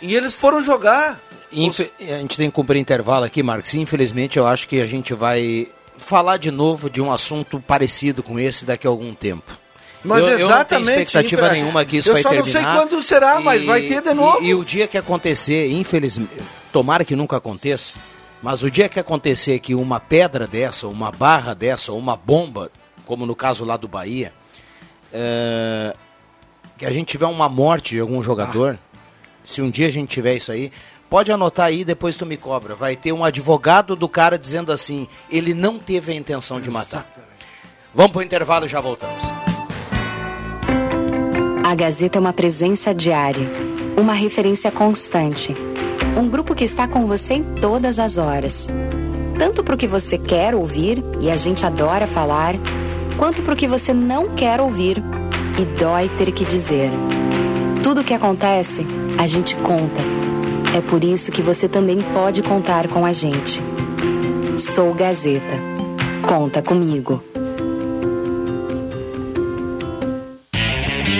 E eles foram jogar. Infe. A gente tem que cumprir intervalo aqui, Marcos. Infelizmente, eu acho que a gente vai falar de novo de um assunto parecido com esse daqui a algum tempo. Mas eu, exatamente. Eu não tenho expectativa nenhuma que isso eu vai terminar. Eu só não sei quando será, e, mas vai ter de novo. E, e, o dia que acontecer, infelizmente, tomara que nunca aconteça, mas o dia que acontecer que uma pedra dessa, uma barra dessa, uma bomba, como no caso lá do Bahia, é, que a gente tiver uma morte de algum jogador, ah. se um dia a gente tiver isso aí, pode anotar aí, depois tu me cobra. Vai ter um advogado do cara dizendo assim, ele não teve a intenção de matar. Vamos pro intervalo e já voltamos. A Gazeta é uma presença diária, uma referência constante. Um grupo que está com você em todas as horas. Tanto para o que você quer ouvir, e a gente adora falar, quanto para o que você não quer ouvir e dói ter que dizer. Tudo o que acontece, a gente conta. É por isso que você também pode contar com a gente. Sou Gazeta. Conta comigo.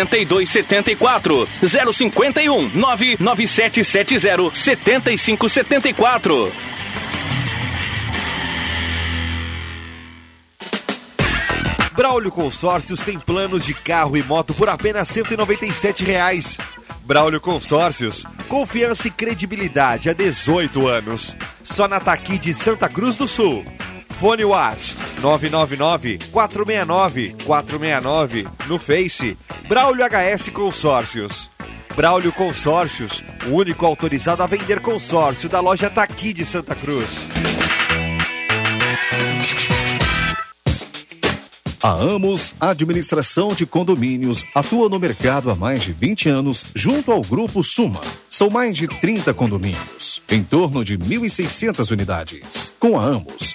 8274 051 99770 7574. Braulio Consórcios tem planos de carro e moto por apenas 197 reais. Braulio Consórcios, confiança e credibilidade há 18 anos. Só na Taqui de Santa Cruz do Sul. Fone Watch 999 469 469 no Face Braulio HS Consórcios. Braulio Consórcios, o único autorizado a vender consórcio da loja Taqui de Santa Cruz. A Amos Administração de Condomínios atua no mercado há mais de 20 anos junto ao Grupo Suma. São mais de 30 condomínios, em torno de 1.600 unidades. Com a Amos,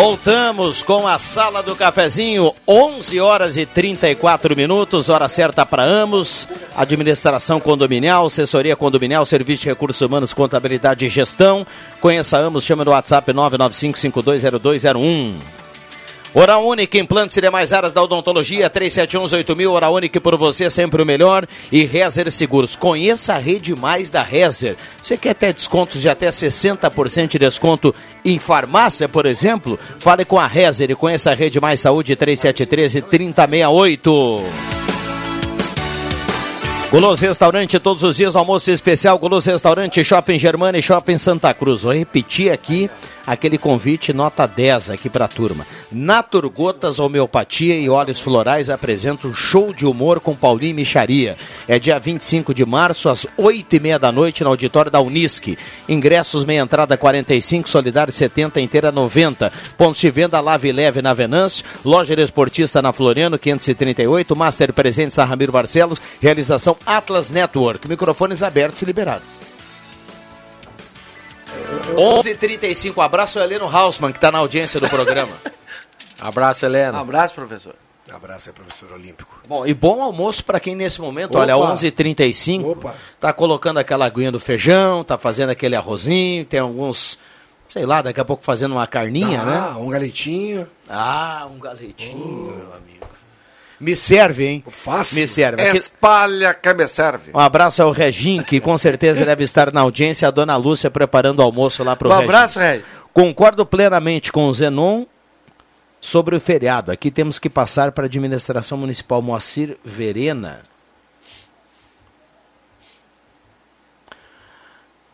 Voltamos com a sala do cafezinho, 11 horas e 34 minutos, hora certa para Amos, administração condominial, assessoria condominial, serviço de recursos humanos, contabilidade e gestão. Conheça Amos, chama no WhatsApp 995520201. Hora Única, implantes e demais áreas da odontologia, 37118000, Hora Única por você, sempre o melhor. E Rezer Seguros, conheça a rede mais da Rezer. Você quer ter descontos de até 60% de desconto em farmácia, por exemplo? Fale com a Rezer e conheça a rede mais saúde, 3713 3068. Guloso Restaurante, todos os dias, almoço especial, Guloso Restaurante, Shopping Germana e Shopping Santa Cruz. Vou repetir aqui aquele convite nota 10 aqui para a turma. Naturgotas Homeopatia e Óleos Florais apresentam um show de humor com Paulinho Micharia. É dia 25 de março, às 8 e meia da noite, no auditório da Unisque. Ingressos meia entrada 45, solidário 70, inteira 90. Pontos de venda Lave Leve na Venâncio, Loja Esportista na Floriano 538, Master Presentes na Ramiro Barcelos, realização Atlas Network. Microfones abertos e liberados. 11:35 abraço ao Heleno Hausmann, que está na audiência do programa. abraço, Heleno. Um abraço, professor. Abraço aí, professor Olímpico. Bom, e bom almoço para quem nesse momento, Opa. olha, 11h35, Opa. tá colocando aquela aguinha do feijão, tá fazendo aquele arrozinho, tem alguns, sei lá, daqui a pouco fazendo uma carninha, Ah, né? um galetinho. Ah, um galetinho, meu amigo. Me serve, hein? Fácil. Me serve. Espalha que me serve. Um abraço ao Regim, que com certeza deve estar na audiência, a dona Lúcia preparando o almoço lá pro Um Regim. abraço, Regi. Concordo plenamente com o Zenon sobre o feriado. Aqui temos que passar para a administração municipal Moacir Verena.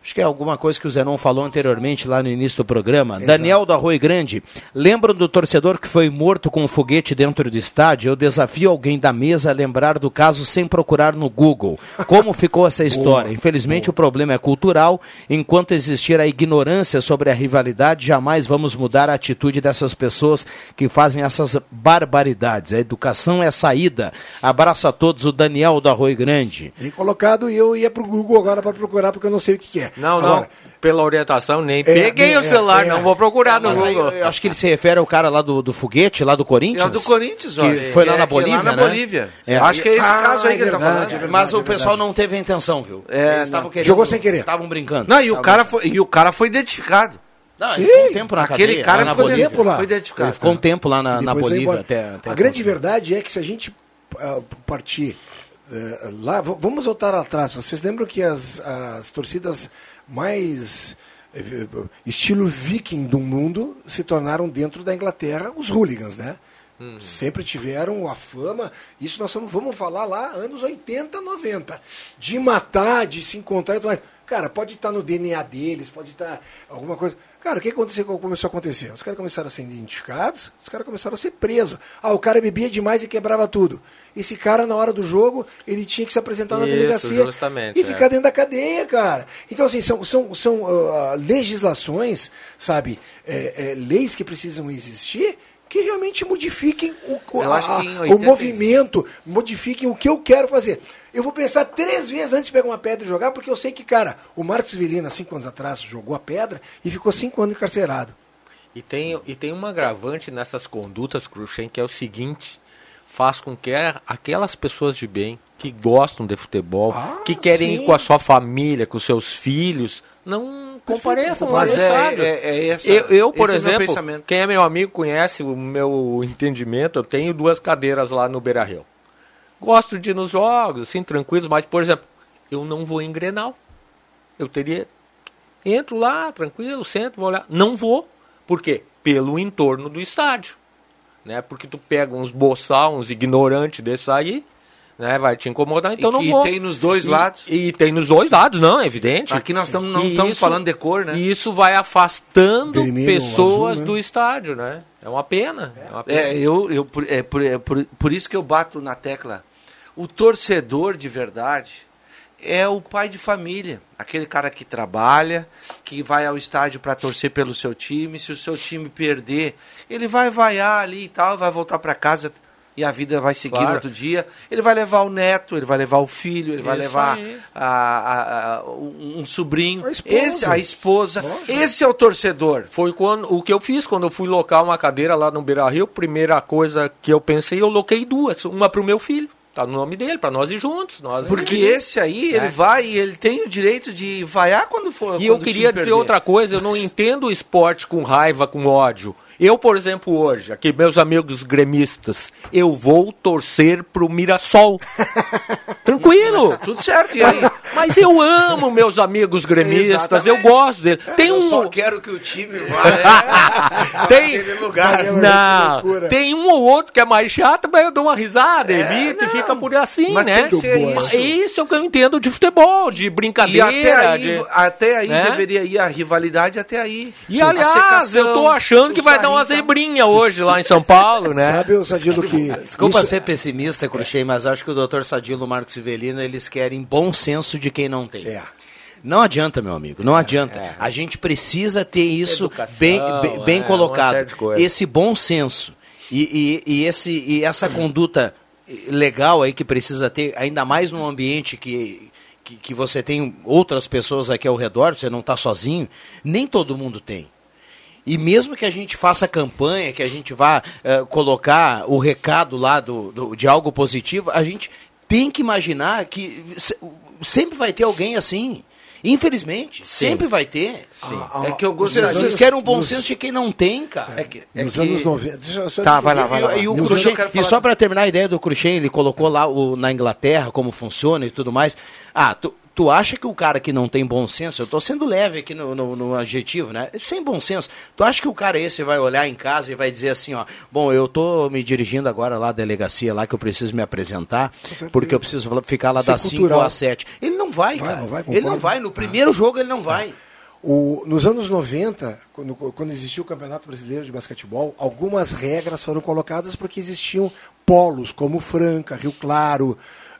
Acho que é alguma coisa que o Zenon falou anteriormente lá no início do programa. Daniel do Arroio Grande, lembram do torcedor que foi morto com um foguete dentro do estádio? Eu desafio alguém da mesa a lembrar do caso sem procurar no Google. Como ficou essa história? Infelizmente o problema é cultural. Enquanto existir a ignorância sobre a rivalidade, jamais vamos mudar a atitude dessas pessoas que fazem essas barbaridades. A educação é a saída. Abraço a todos, o Daniel do Arroio Grande. Bem colocado e eu ia pro Google agora para procurar porque eu não sei o que, que é. Não, Agora, não. Pela orientação, nem É, peguei é, o celular, é, não é. vou procurar no Mas aí, Google. eu, acho que ele se refere ao cara lá do, do foguete, lá do Corinthians. É o do Corinthians, que olha. foi lá É, na que lá Bolívia, na né? Bolívia. Acho que é esse caso aí que ele tá verdade, falando. é Mas o verdade, é pessoal verdade. não teve a intenção, viu? É, Eles estavam querendo- Jogou sem querer. Estavam brincando. Não, e o, cara foi, e o cara foi identificado. Não, ele ficou um tempo na Aquele cadeia, cara lá na ficou Bolívia. tempo lá. Foi identificado. Ele ficou um tempo lá na, na Bolívia. Até, até a grande verdade é que se a gente ah, partir eh, lá, vamos voltar atrás. Vocês lembram que as, as torcidas mais eh, estilo viking do mundo se tornaram dentro da Inglaterra os hooligans, né? Sempre tiveram a fama, isso nós vamos, vamos falar lá, anos 80, 90, de matar, de se encontrar e tudo mais. Cara, pode estar no DNA deles, pode estar alguma coisa. Cara, o que aconteceu, começou a acontecer? Os caras começaram a ser identificados, os caras começaram a ser presos. Ah, o cara bebia demais e quebrava tudo. Esse cara, na hora do jogo, ele tinha que se apresentar na Isso, delegacia justamente, e é. ficar dentro da cadeia, cara. Então, assim, são, são, são ah, legislações, sabe, é, é, leis que precisam existir que realmente modifiquem o, a- o 80 movimento, modifiquem o que eu quero fazer. Eu vou pensar três vezes antes de pegar uma pedra e jogar, porque eu sei que, cara, o Marcos Vilina, cinco anos atrás, jogou a pedra e ficou cinco anos encarcerado. E tem, e tem um agravante nessas condutas, Cruxem, que é o seguinte: faz com que aquelas pessoas de bem que gostam de futebol, que querem sim. ir com a sua família, com seus filhos, não compareçam Mas é- é- é essa- eu, eu, por é exemplo, pensamento. quem é meu amigo conhece o meu entendimento, eu tenho duas cadeiras lá no Beira Rio. Gosto de ir nos jogos, assim, tranquilos, mas, por exemplo, eu não vou em Grenal. Eu teria. Entro lá, tranquilo, sento, vou olhar. Não vou. Por quê? Pelo entorno do estádio. Né? Porque tu pega uns boçal, uns ignorantes desses aí, né? vai te incomodar, então E não que vou. tem nos dois E- lados. E, tem nos dois lados, não, é evidente. Aqui nós tamo- não E estamos falando de cor, né? E isso vai afastando Vermelho, pessoas azul, né? do estádio, né? É uma pena. É, uma pena. É, eu, eu, por, é, por, é por, por isso que eu bato na tecla. O torcedor de verdade é o pai de família. Aquele cara que trabalha, que vai ao estádio para torcer pelo seu time. Se o seu time perder, ele vai vaiar ali e tal, vai voltar para casa e a vida vai seguir Claro. no outro dia. Ele vai levar o neto, ele vai levar o filho, ele vai Isso levar aí. a, a- a- um sobrinho, esposa. esse, a esposa. Esse é o torcedor. Foi quando, o que eu fiz quando eu fui locar uma cadeira lá no Beira Rio. Primeira coisa que eu pensei, eu loquei duas. Uma pro meu filho. Tá no nome dele, pra nós ir juntos. Nós Porque ir. esse aí, ele É. vai e ele tem o direito de vaiar quando for. E eu quando o queria dizer perder. outra coisa, eu não entendo o esporte com raiva, com ódio. Eu, por exemplo, hoje, aqui meus amigos gremistas, eu vou torcer pro Mirassol. Tranquilo. Tá tudo certo, e aí? Mas eu amo meus amigos gremistas, Exatamente. eu gosto dele. Tem Eu um só quero que o time vá tem naquele lugar. Não, tem um ou outro que é mais chato, mas eu dou uma risada, evito e fica por assim, Mas né? tem que ser isso. Isso é o que eu entendo de futebol, de E brincadeira. até aí, de- até aí né? deveria ir a rivalidade até aí. E aliás, eu tô achando que vai dar uma Sarrinho zebrinha hoje lá em São Paulo, né? Sabe, o Sadilo, que. Desculpa isso- ser pessimista, Cruxem, mas acho que o Dr. Sadilo e o Marcos Ivelino, eles querem bom senso de quem não tem. É. Não adianta, meu amigo, não adianta. A gente precisa ter isso Educação, bem, bem, bem é, uma colocado. Esse bom senso e, e, e esse, e essa conduta legal aí que precisa ter, ainda mais num ambiente que, que, que você tem outras pessoas aqui ao redor, você não está sozinho, nem todo mundo tem. E mesmo que a gente faça campanha, que a gente vá eh, colocar o recado lá do, do- de algo positivo, a gente tem que imaginar que se- sempre vai ter alguém assim. Infelizmente, sempre vai ter. É que eu Vocês, gostaria... vocês querem um bom nos- senso de quem não tem, cara. É que, é Nos que- anos 90. deixa eu só Tá, vai lá, vai lá. E, Cruxem- anos e só para terminar a ideia do Cruxem, ele colocou lá o, na Inglaterra como funciona e tudo mais. Ah, tu, tu acha que o cara que não tem bom senso, eu tô sendo leve aqui no, no, no adjetivo, né? Sem bom senso. Tu acha que o cara esse vai olhar em casa e vai dizer assim, ó, bom, eu tô me dirigindo agora lá à delegacia lá que eu preciso me apresentar, porque eu preciso ficar lá é das 5 cultural. às 7. Ele não vai, Vai, cara. não vai, ele não vai. No primeiro jogo ele não vai. O- nos anos 90, quando, quando existiu o Campeonato Brasileiro de Basquetebol, algumas regras foram colocadas porque existiam polos como Franca, Rio Claro,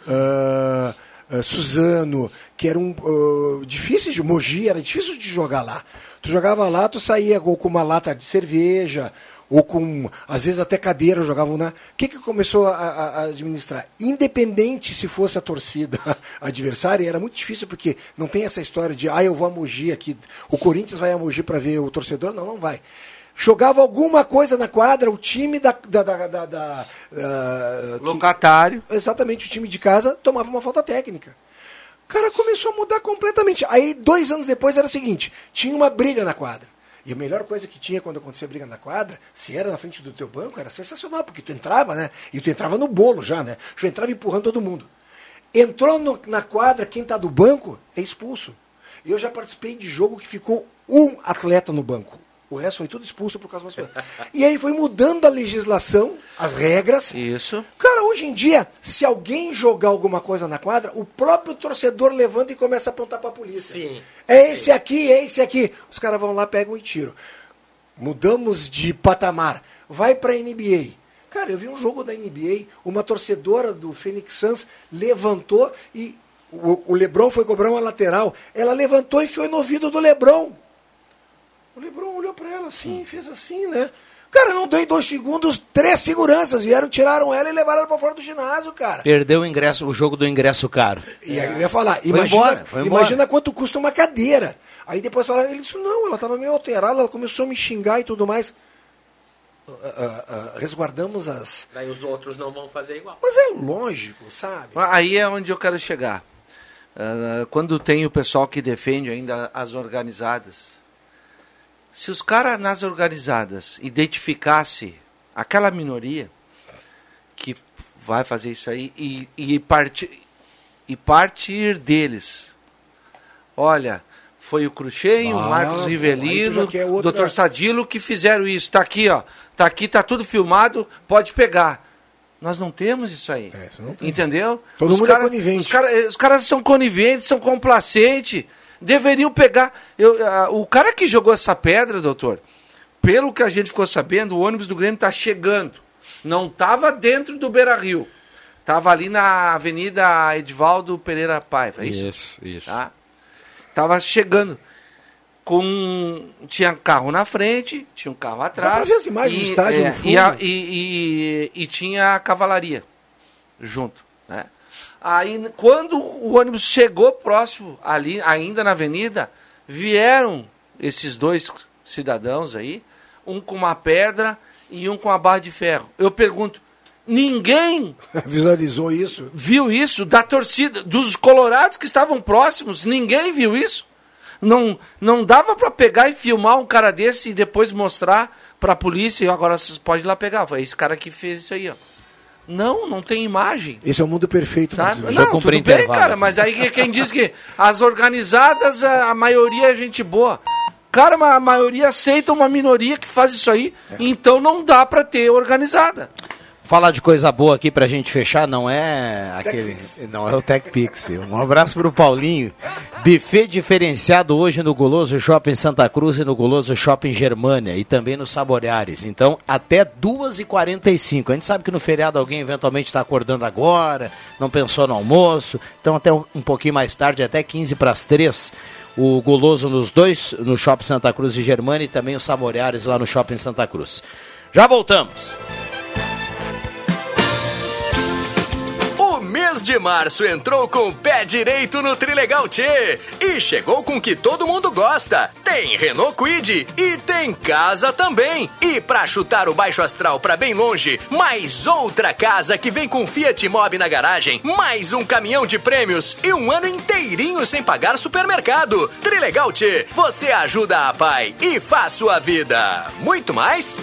ah, ah, Suzano, que eram ah, difíceis de Mogi, era difícil de jogar lá. Tu jogava lá, tu saía ou com uma lata de cerveja, ou com, às vezes até cadeira jogavam na. O que, que começou a- a administrar? Independente se fosse a torcida adversária, era muito difícil, porque não tem essa história de, ah, eu vou a Mogi aqui. O Corinthians vai a Mogi para ver o torcedor? Não, não vai. Jogava alguma coisa na quadra, o time da. da, da, da- da, que- Locatário. exatamente, o time de casa tomava uma falta técnica. O cara começou a mudar completamente. Aí, dois anos depois, era o seguinte: tinha uma briga na quadra. E a melhor coisa que tinha quando acontecia briga na quadra, se era na frente do teu banco, era sensacional, porque tu entrava, né? E tu entrava no bolo já, né? Já entrava empurrando todo mundo. Entrou no- na quadra, quem tá do banco é expulso. Eu já participei de jogo que ficou um atleta no banco. O resto foi tudo expulso por causa das E aí foi mudando a legislação, as regras. Isso. Cara, hoje em dia, se alguém jogar alguma coisa na quadra, o próprio torcedor levanta e começa a apontar pra polícia. Sim. É esse aqui, é esse aqui. Os caras vão lá, pegam e tiram. Mudamos de patamar. Vai pra NBA. Cara, eu vi um jogo da NBA, uma torcedora do Phoenix Suns levantou e o, o Lebron foi cobrar uma lateral. Ela levantou e foi no ouvido do Lebron. O Lebron olhou pra ela assim, fez assim, né? Cara, não em dois segundos, três seguranças vieram, tiraram ela e levaram ela pra fora do ginásio, cara. Perdeu o ingresso, o jogo do ingresso caro. E aí eu ia falar, Foi imagina, embora, foi embora. imagina quanto custa uma cadeira. Aí depois falaram, ele disse, não, ela estava meio alterada, ela começou a me xingar e tudo mais. Ah, ah, ah, resguardamos as. Daí os outros não vão fazer igual. Mas é lógico, sabe? Aí é onde eu quero chegar. Ah, quando tem o pessoal que defende ainda as organizadas. Se os caras nas organizadas identificasse aquela minoria que vai fazer isso aí e, e, parti, e partir deles. Olha, foi o Cruxem, o Marcos Rivelino, o outra- Dr. Sadilo que fizeram isso. Tá aqui, ó. Tá aqui, tá tudo filmado, pode pegar. Nós não temos isso aí. Entendeu? Todo os mundo é conivente. Os, cara- os caras são coniventes, são complacentes. Deveriam pegar. Eu, o cara que jogou essa pedra, doutor, pelo que a gente ficou sabendo, o ônibus do Grêmio está chegando. Não estava dentro do Beira Rio. Estava ali na Avenida Edvaldo Pereira Paiva, é isso? Isso, isso. Tá? Tava chegando. Com. Tinha carro na frente, tinha um carro atrás. ver as imagens do estádio no e, a- fundo. e- e- e tinha a cavalaria junto. Né? Aí, quando o ônibus chegou próximo, ali, ainda na avenida, vieram esses dois cidadãos aí, um com uma pedra e um com a barra de ferro. Eu pergunto, ninguém Visualizou isso? viu isso da torcida, dos colorados que estavam próximos, ninguém viu isso. Não, não dava para pegar e filmar um cara desse e depois mostrar pra polícia e agora vocês podem ir lá pegar. Foi esse cara que fez isso aí, ó. Não, não tem imagem. Esse é o mundo perfeito. Sabe? Não, tudo bem, cara, mas aí quem diz que as organizadas, a, a maioria é gente boa. Cara, a maioria aceita uma minoria que faz isso aí, então não dá pra ter organizada. Falar de coisa boa aqui pra gente fechar, não é aquele. Não é o TechPix. Um abraço pro Paulinho. Buffet diferenciado hoje no Goloso Shopping Santa Cruz e no Goloso Shopping Germânia e também no Saboreares. Então, até 2h45. A gente sabe que no feriado alguém eventualmente está acordando agora, não pensou no almoço. Então, até um pouquinho mais tarde, até 15 para as 3 o Goloso nos dois, no Shopping Santa Cruz e Germânia e também o Saboreares lá no Shopping Santa Cruz. Já voltamos. De março entrou com o pé direito no Trilegal Tchê e chegou com o que todo mundo gosta. Tem Renault Quid e tem casa também. E pra chutar o baixo astral pra bem longe, mais outra casa que vem com Fiat Mobi na garagem, mais um caminhão de prêmios e um ano inteirinho sem pagar supermercado. Trilegal Tchê, você ajuda a pai e faz sua vida. Muito mais?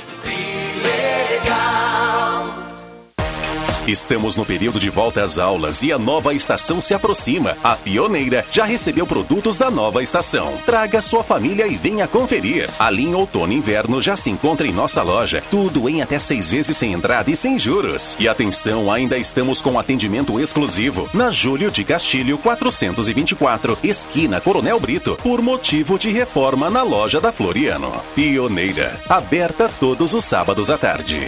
Estamos no período de volta às aulas e a nova estação se aproxima. A Pioneira já recebeu produtos da nova estação. Traga sua família e venha conferir. A linha Outono e Inverno já se encontra em nossa loja. Tudo em até seis vezes sem entrada e sem juros. E atenção, ainda estamos com atendimento exclusivo na Júlio de Castilho 424, esquina Coronel Brito, por motivo de reforma na loja da Floriano. Pioneira, aberta todos os sábados à tarde.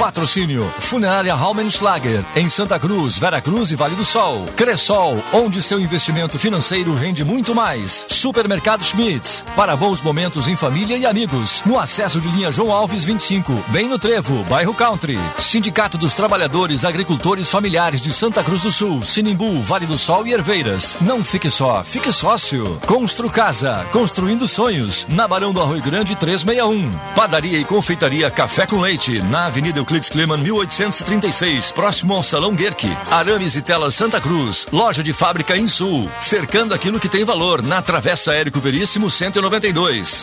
Patrocínio Funerária Raumenschlager em Santa Cruz, Vera Cruz e Vale do Sol. Cressol, onde seu investimento financeiro rende muito mais. Supermercado Schmitz, para bons momentos em família e amigos. No acesso de linha João Alves 25, bem no Trevo, bairro Country. Sindicato dos Trabalhadores Agricultores Familiares de Santa Cruz do Sul, Sinimbu, Vale do Sol e Herveiras. Não fique só, fique sócio. Constru Casa, construindo sonhos. Na Barão do Arroio Grande 361. Padaria e confeitaria Café com Leite, na Avenida Euclides Kleman 1836, próximo ao Salão Guerque. Arames e Telas Santa Cruz, loja de fábrica em Sul, cercando aquilo que tem valor na Travessa Érico Veríssimo 192.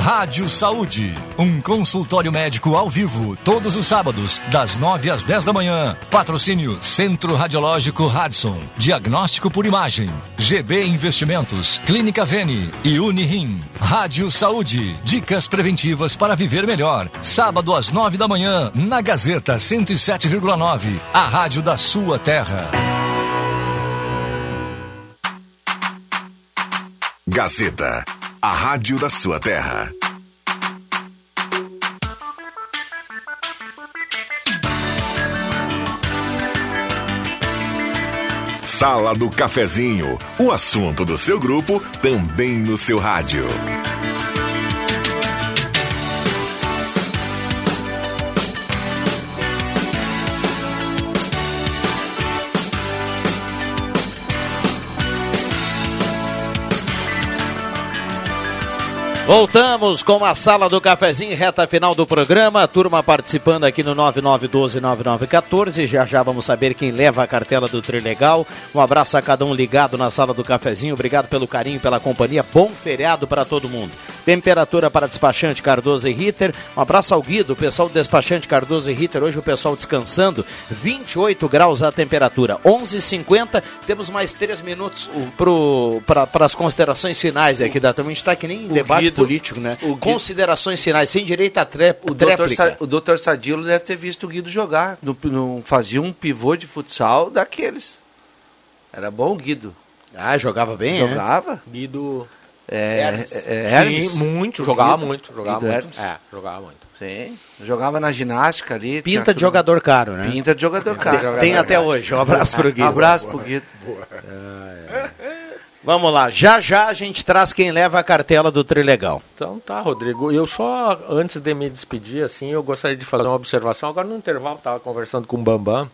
Rádio Saúde, um consultório médico ao vivo, todos os sábados, das 9 às 10 da manhã. Patrocínio Centro Radiológico Radson, diagnóstico por imagem, GB Investimentos, Clínica Vene e Unirim. Rádio Saúde, dicas preventivas para viver melhor. Sábado às 9 da manhã, na Gazeta 107,9, a rádio da sua terra. Gazeta, a rádio da sua terra. Sala do Cafezinho, o assunto do seu grupo também no seu rádio. Voltamos com a sala do cafezinho, reta final do programa. Turma participando aqui no 99129914. Já já vamos saber quem leva a cartela do Trilegal. Um abraço a cada um ligado na sala do cafezinho. Obrigado pelo carinho, pela companhia. Bom feriado para todo mundo. Temperatura para despachante Cardoso e Ritter. Um abraço ao Guido, o pessoal do despachante Cardoso e Ritter. Hoje o pessoal descansando. 28 graus a temperatura. 11h50. Temos mais 3 minutos para as considerações finais aqui da turma. A gente está que nem em debate político, né? o Guido- Considerações finais, sem direito a tré O doutor, tréplica. O doutor Sadilo deve ter visto o Guido jogar. No, no- fazia um pivô de futsal daqueles. Era bom o Guido. Ah, jogava bem, é? Jogava. Guido. É, Hermes. é, é, Hermes. Sim, muito, jogava Guido. muito, jogava Guido muito. É, jogava muito. Sim. Jogava na ginástica ali. Pinta de jogador caro, né? Pinta de jogador caro. Tem até hoje. Um abraço pro Guido. Abraço pro Guido. Vamos lá, já já a gente traz quem leva a cartela do Trilegal. Então tá, Rodrigo. Eu só, antes de me despedir, assim, eu gostaria de fazer uma observação. Agora no intervalo estava conversando com o Bambam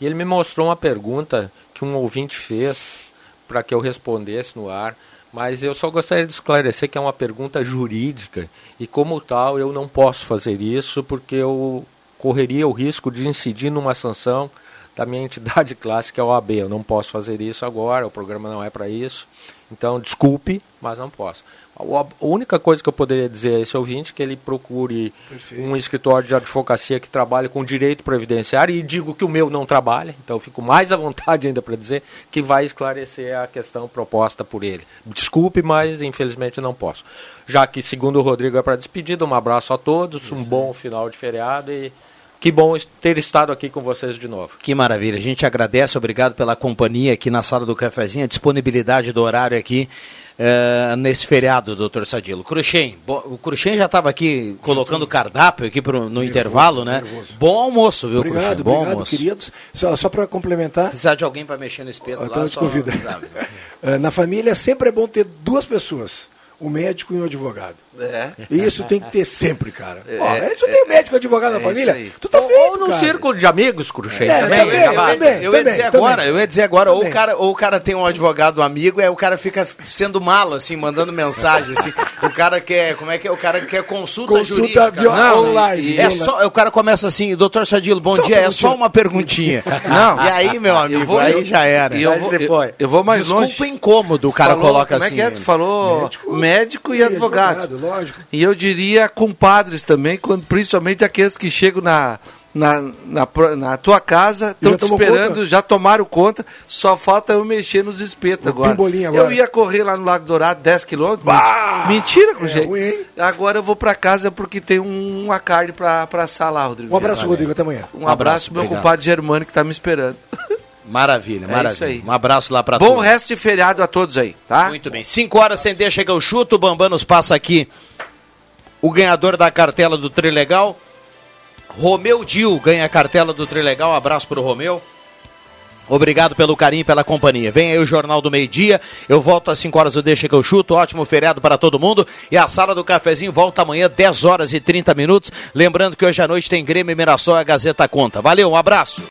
e ele me mostrou uma pergunta que um ouvinte fez para que eu respondesse no ar. Mas eu só gostaria de esclarecer que é uma pergunta jurídica e, como tal, eu não posso fazer isso porque eu correria o risco de incidir numa sanção da minha entidade clássica, é a OAB. Eu não posso fazer isso agora, o programa não é para isso. Então, desculpe, mas não posso. A única coisa que eu poderia dizer a esse ouvinte é que ele procure um escritório de advocacia que trabalhe com direito previdenciário e digo que o meu não trabalha, então eu fico mais à vontade ainda para dizer que vai esclarecer a questão proposta por ele. Desculpe, mas infelizmente não posso. Já que, segundo o Rodrigo, é para despedida, um abraço a todos, um bom final de feriado e que bom ter estado aqui com vocês de novo. Que maravilha, a gente agradece, obrigado pela companhia aqui na sala do cafezinho, a disponibilidade do horário aqui eh, nesse feriado, doutor Sadilo. Cruxem, o Cruxem já estava aqui colocando cardápio aqui pro, no intervalo, né? Bom almoço, viu, Obrigado, Cruxem? Bom obrigado, almoço. queridos. Só, só para complementar, Precisar de alguém para mexer no espeto então lá, só convido. sabe. Eh, Na família sempre é bom ter duas pessoas, o médico e o advogado. É. Isso tem que ter sempre, cara. É, Ó, é, tu tem médico e advogado é na família? Tu tá Ou feito, num cara. círculo de amigos, Cruxem, É, também. também, né, Vaz? também. Eu ia dizer também. agora, eu ia dizer agora, ou o, Também. cara, ou o cara tem um advogado amigo, aí o cara fica sendo malo, assim, mandando mensagem, assim. O cara quer, como é que é? O cara quer consulta, Consulta jurídica. bio- online, É só, o cara começa assim, doutor Sadilo, bom Só dia, é só uma perguntinha. Não. E aí, meu amigo, vou- aí eu- já era. E eu, vou, eu, eu vou mais Desculpa longe. incômodo, o cara Falou- coloca como assim. é que é? Tu falou médico, e, advogado. Lógico. E eu diria compadres também, quando, principalmente aqueles que chegam na, na, na, na tua casa, estão te esperando, conta? já tomaram conta, só falta eu mexer nos espetos agora. agora. Eu ia correr lá no Lago Dourado 10 quilômetros. Bah! Mentira, com É jeito. ruim? Agora eu vou pra casa porque tem um, uma carne pra, pra assar lá, Rodrigo. Um abraço. Rodrigo, até amanhã. Um abraço pro meu obrigado. compadre Germano que tá me esperando. Maravilha, É maravilha. isso aí. Um abraço lá Bom todos. resto de feriado a todos aí, tá? Muito bem. 5 horas sem deixa chega o chuto. O Bambam nos passa aqui o ganhador da cartela do Trilegal. Romeu Dil ganha a cartela do Trilegal. Um abraço pro Romeu. Obrigado pelo carinho e pela companhia. Vem aí o Jornal do Meio Dia. Eu volto às 5 horas do Deixa que eu chuto. Ótimo feriado para todo mundo. E a sala do cafezinho volta amanhã, 10 horas e 30 minutos. Lembrando que hoje à noite tem Grêmio e Mirassol e a Gazeta Conta. Valeu, um abraço.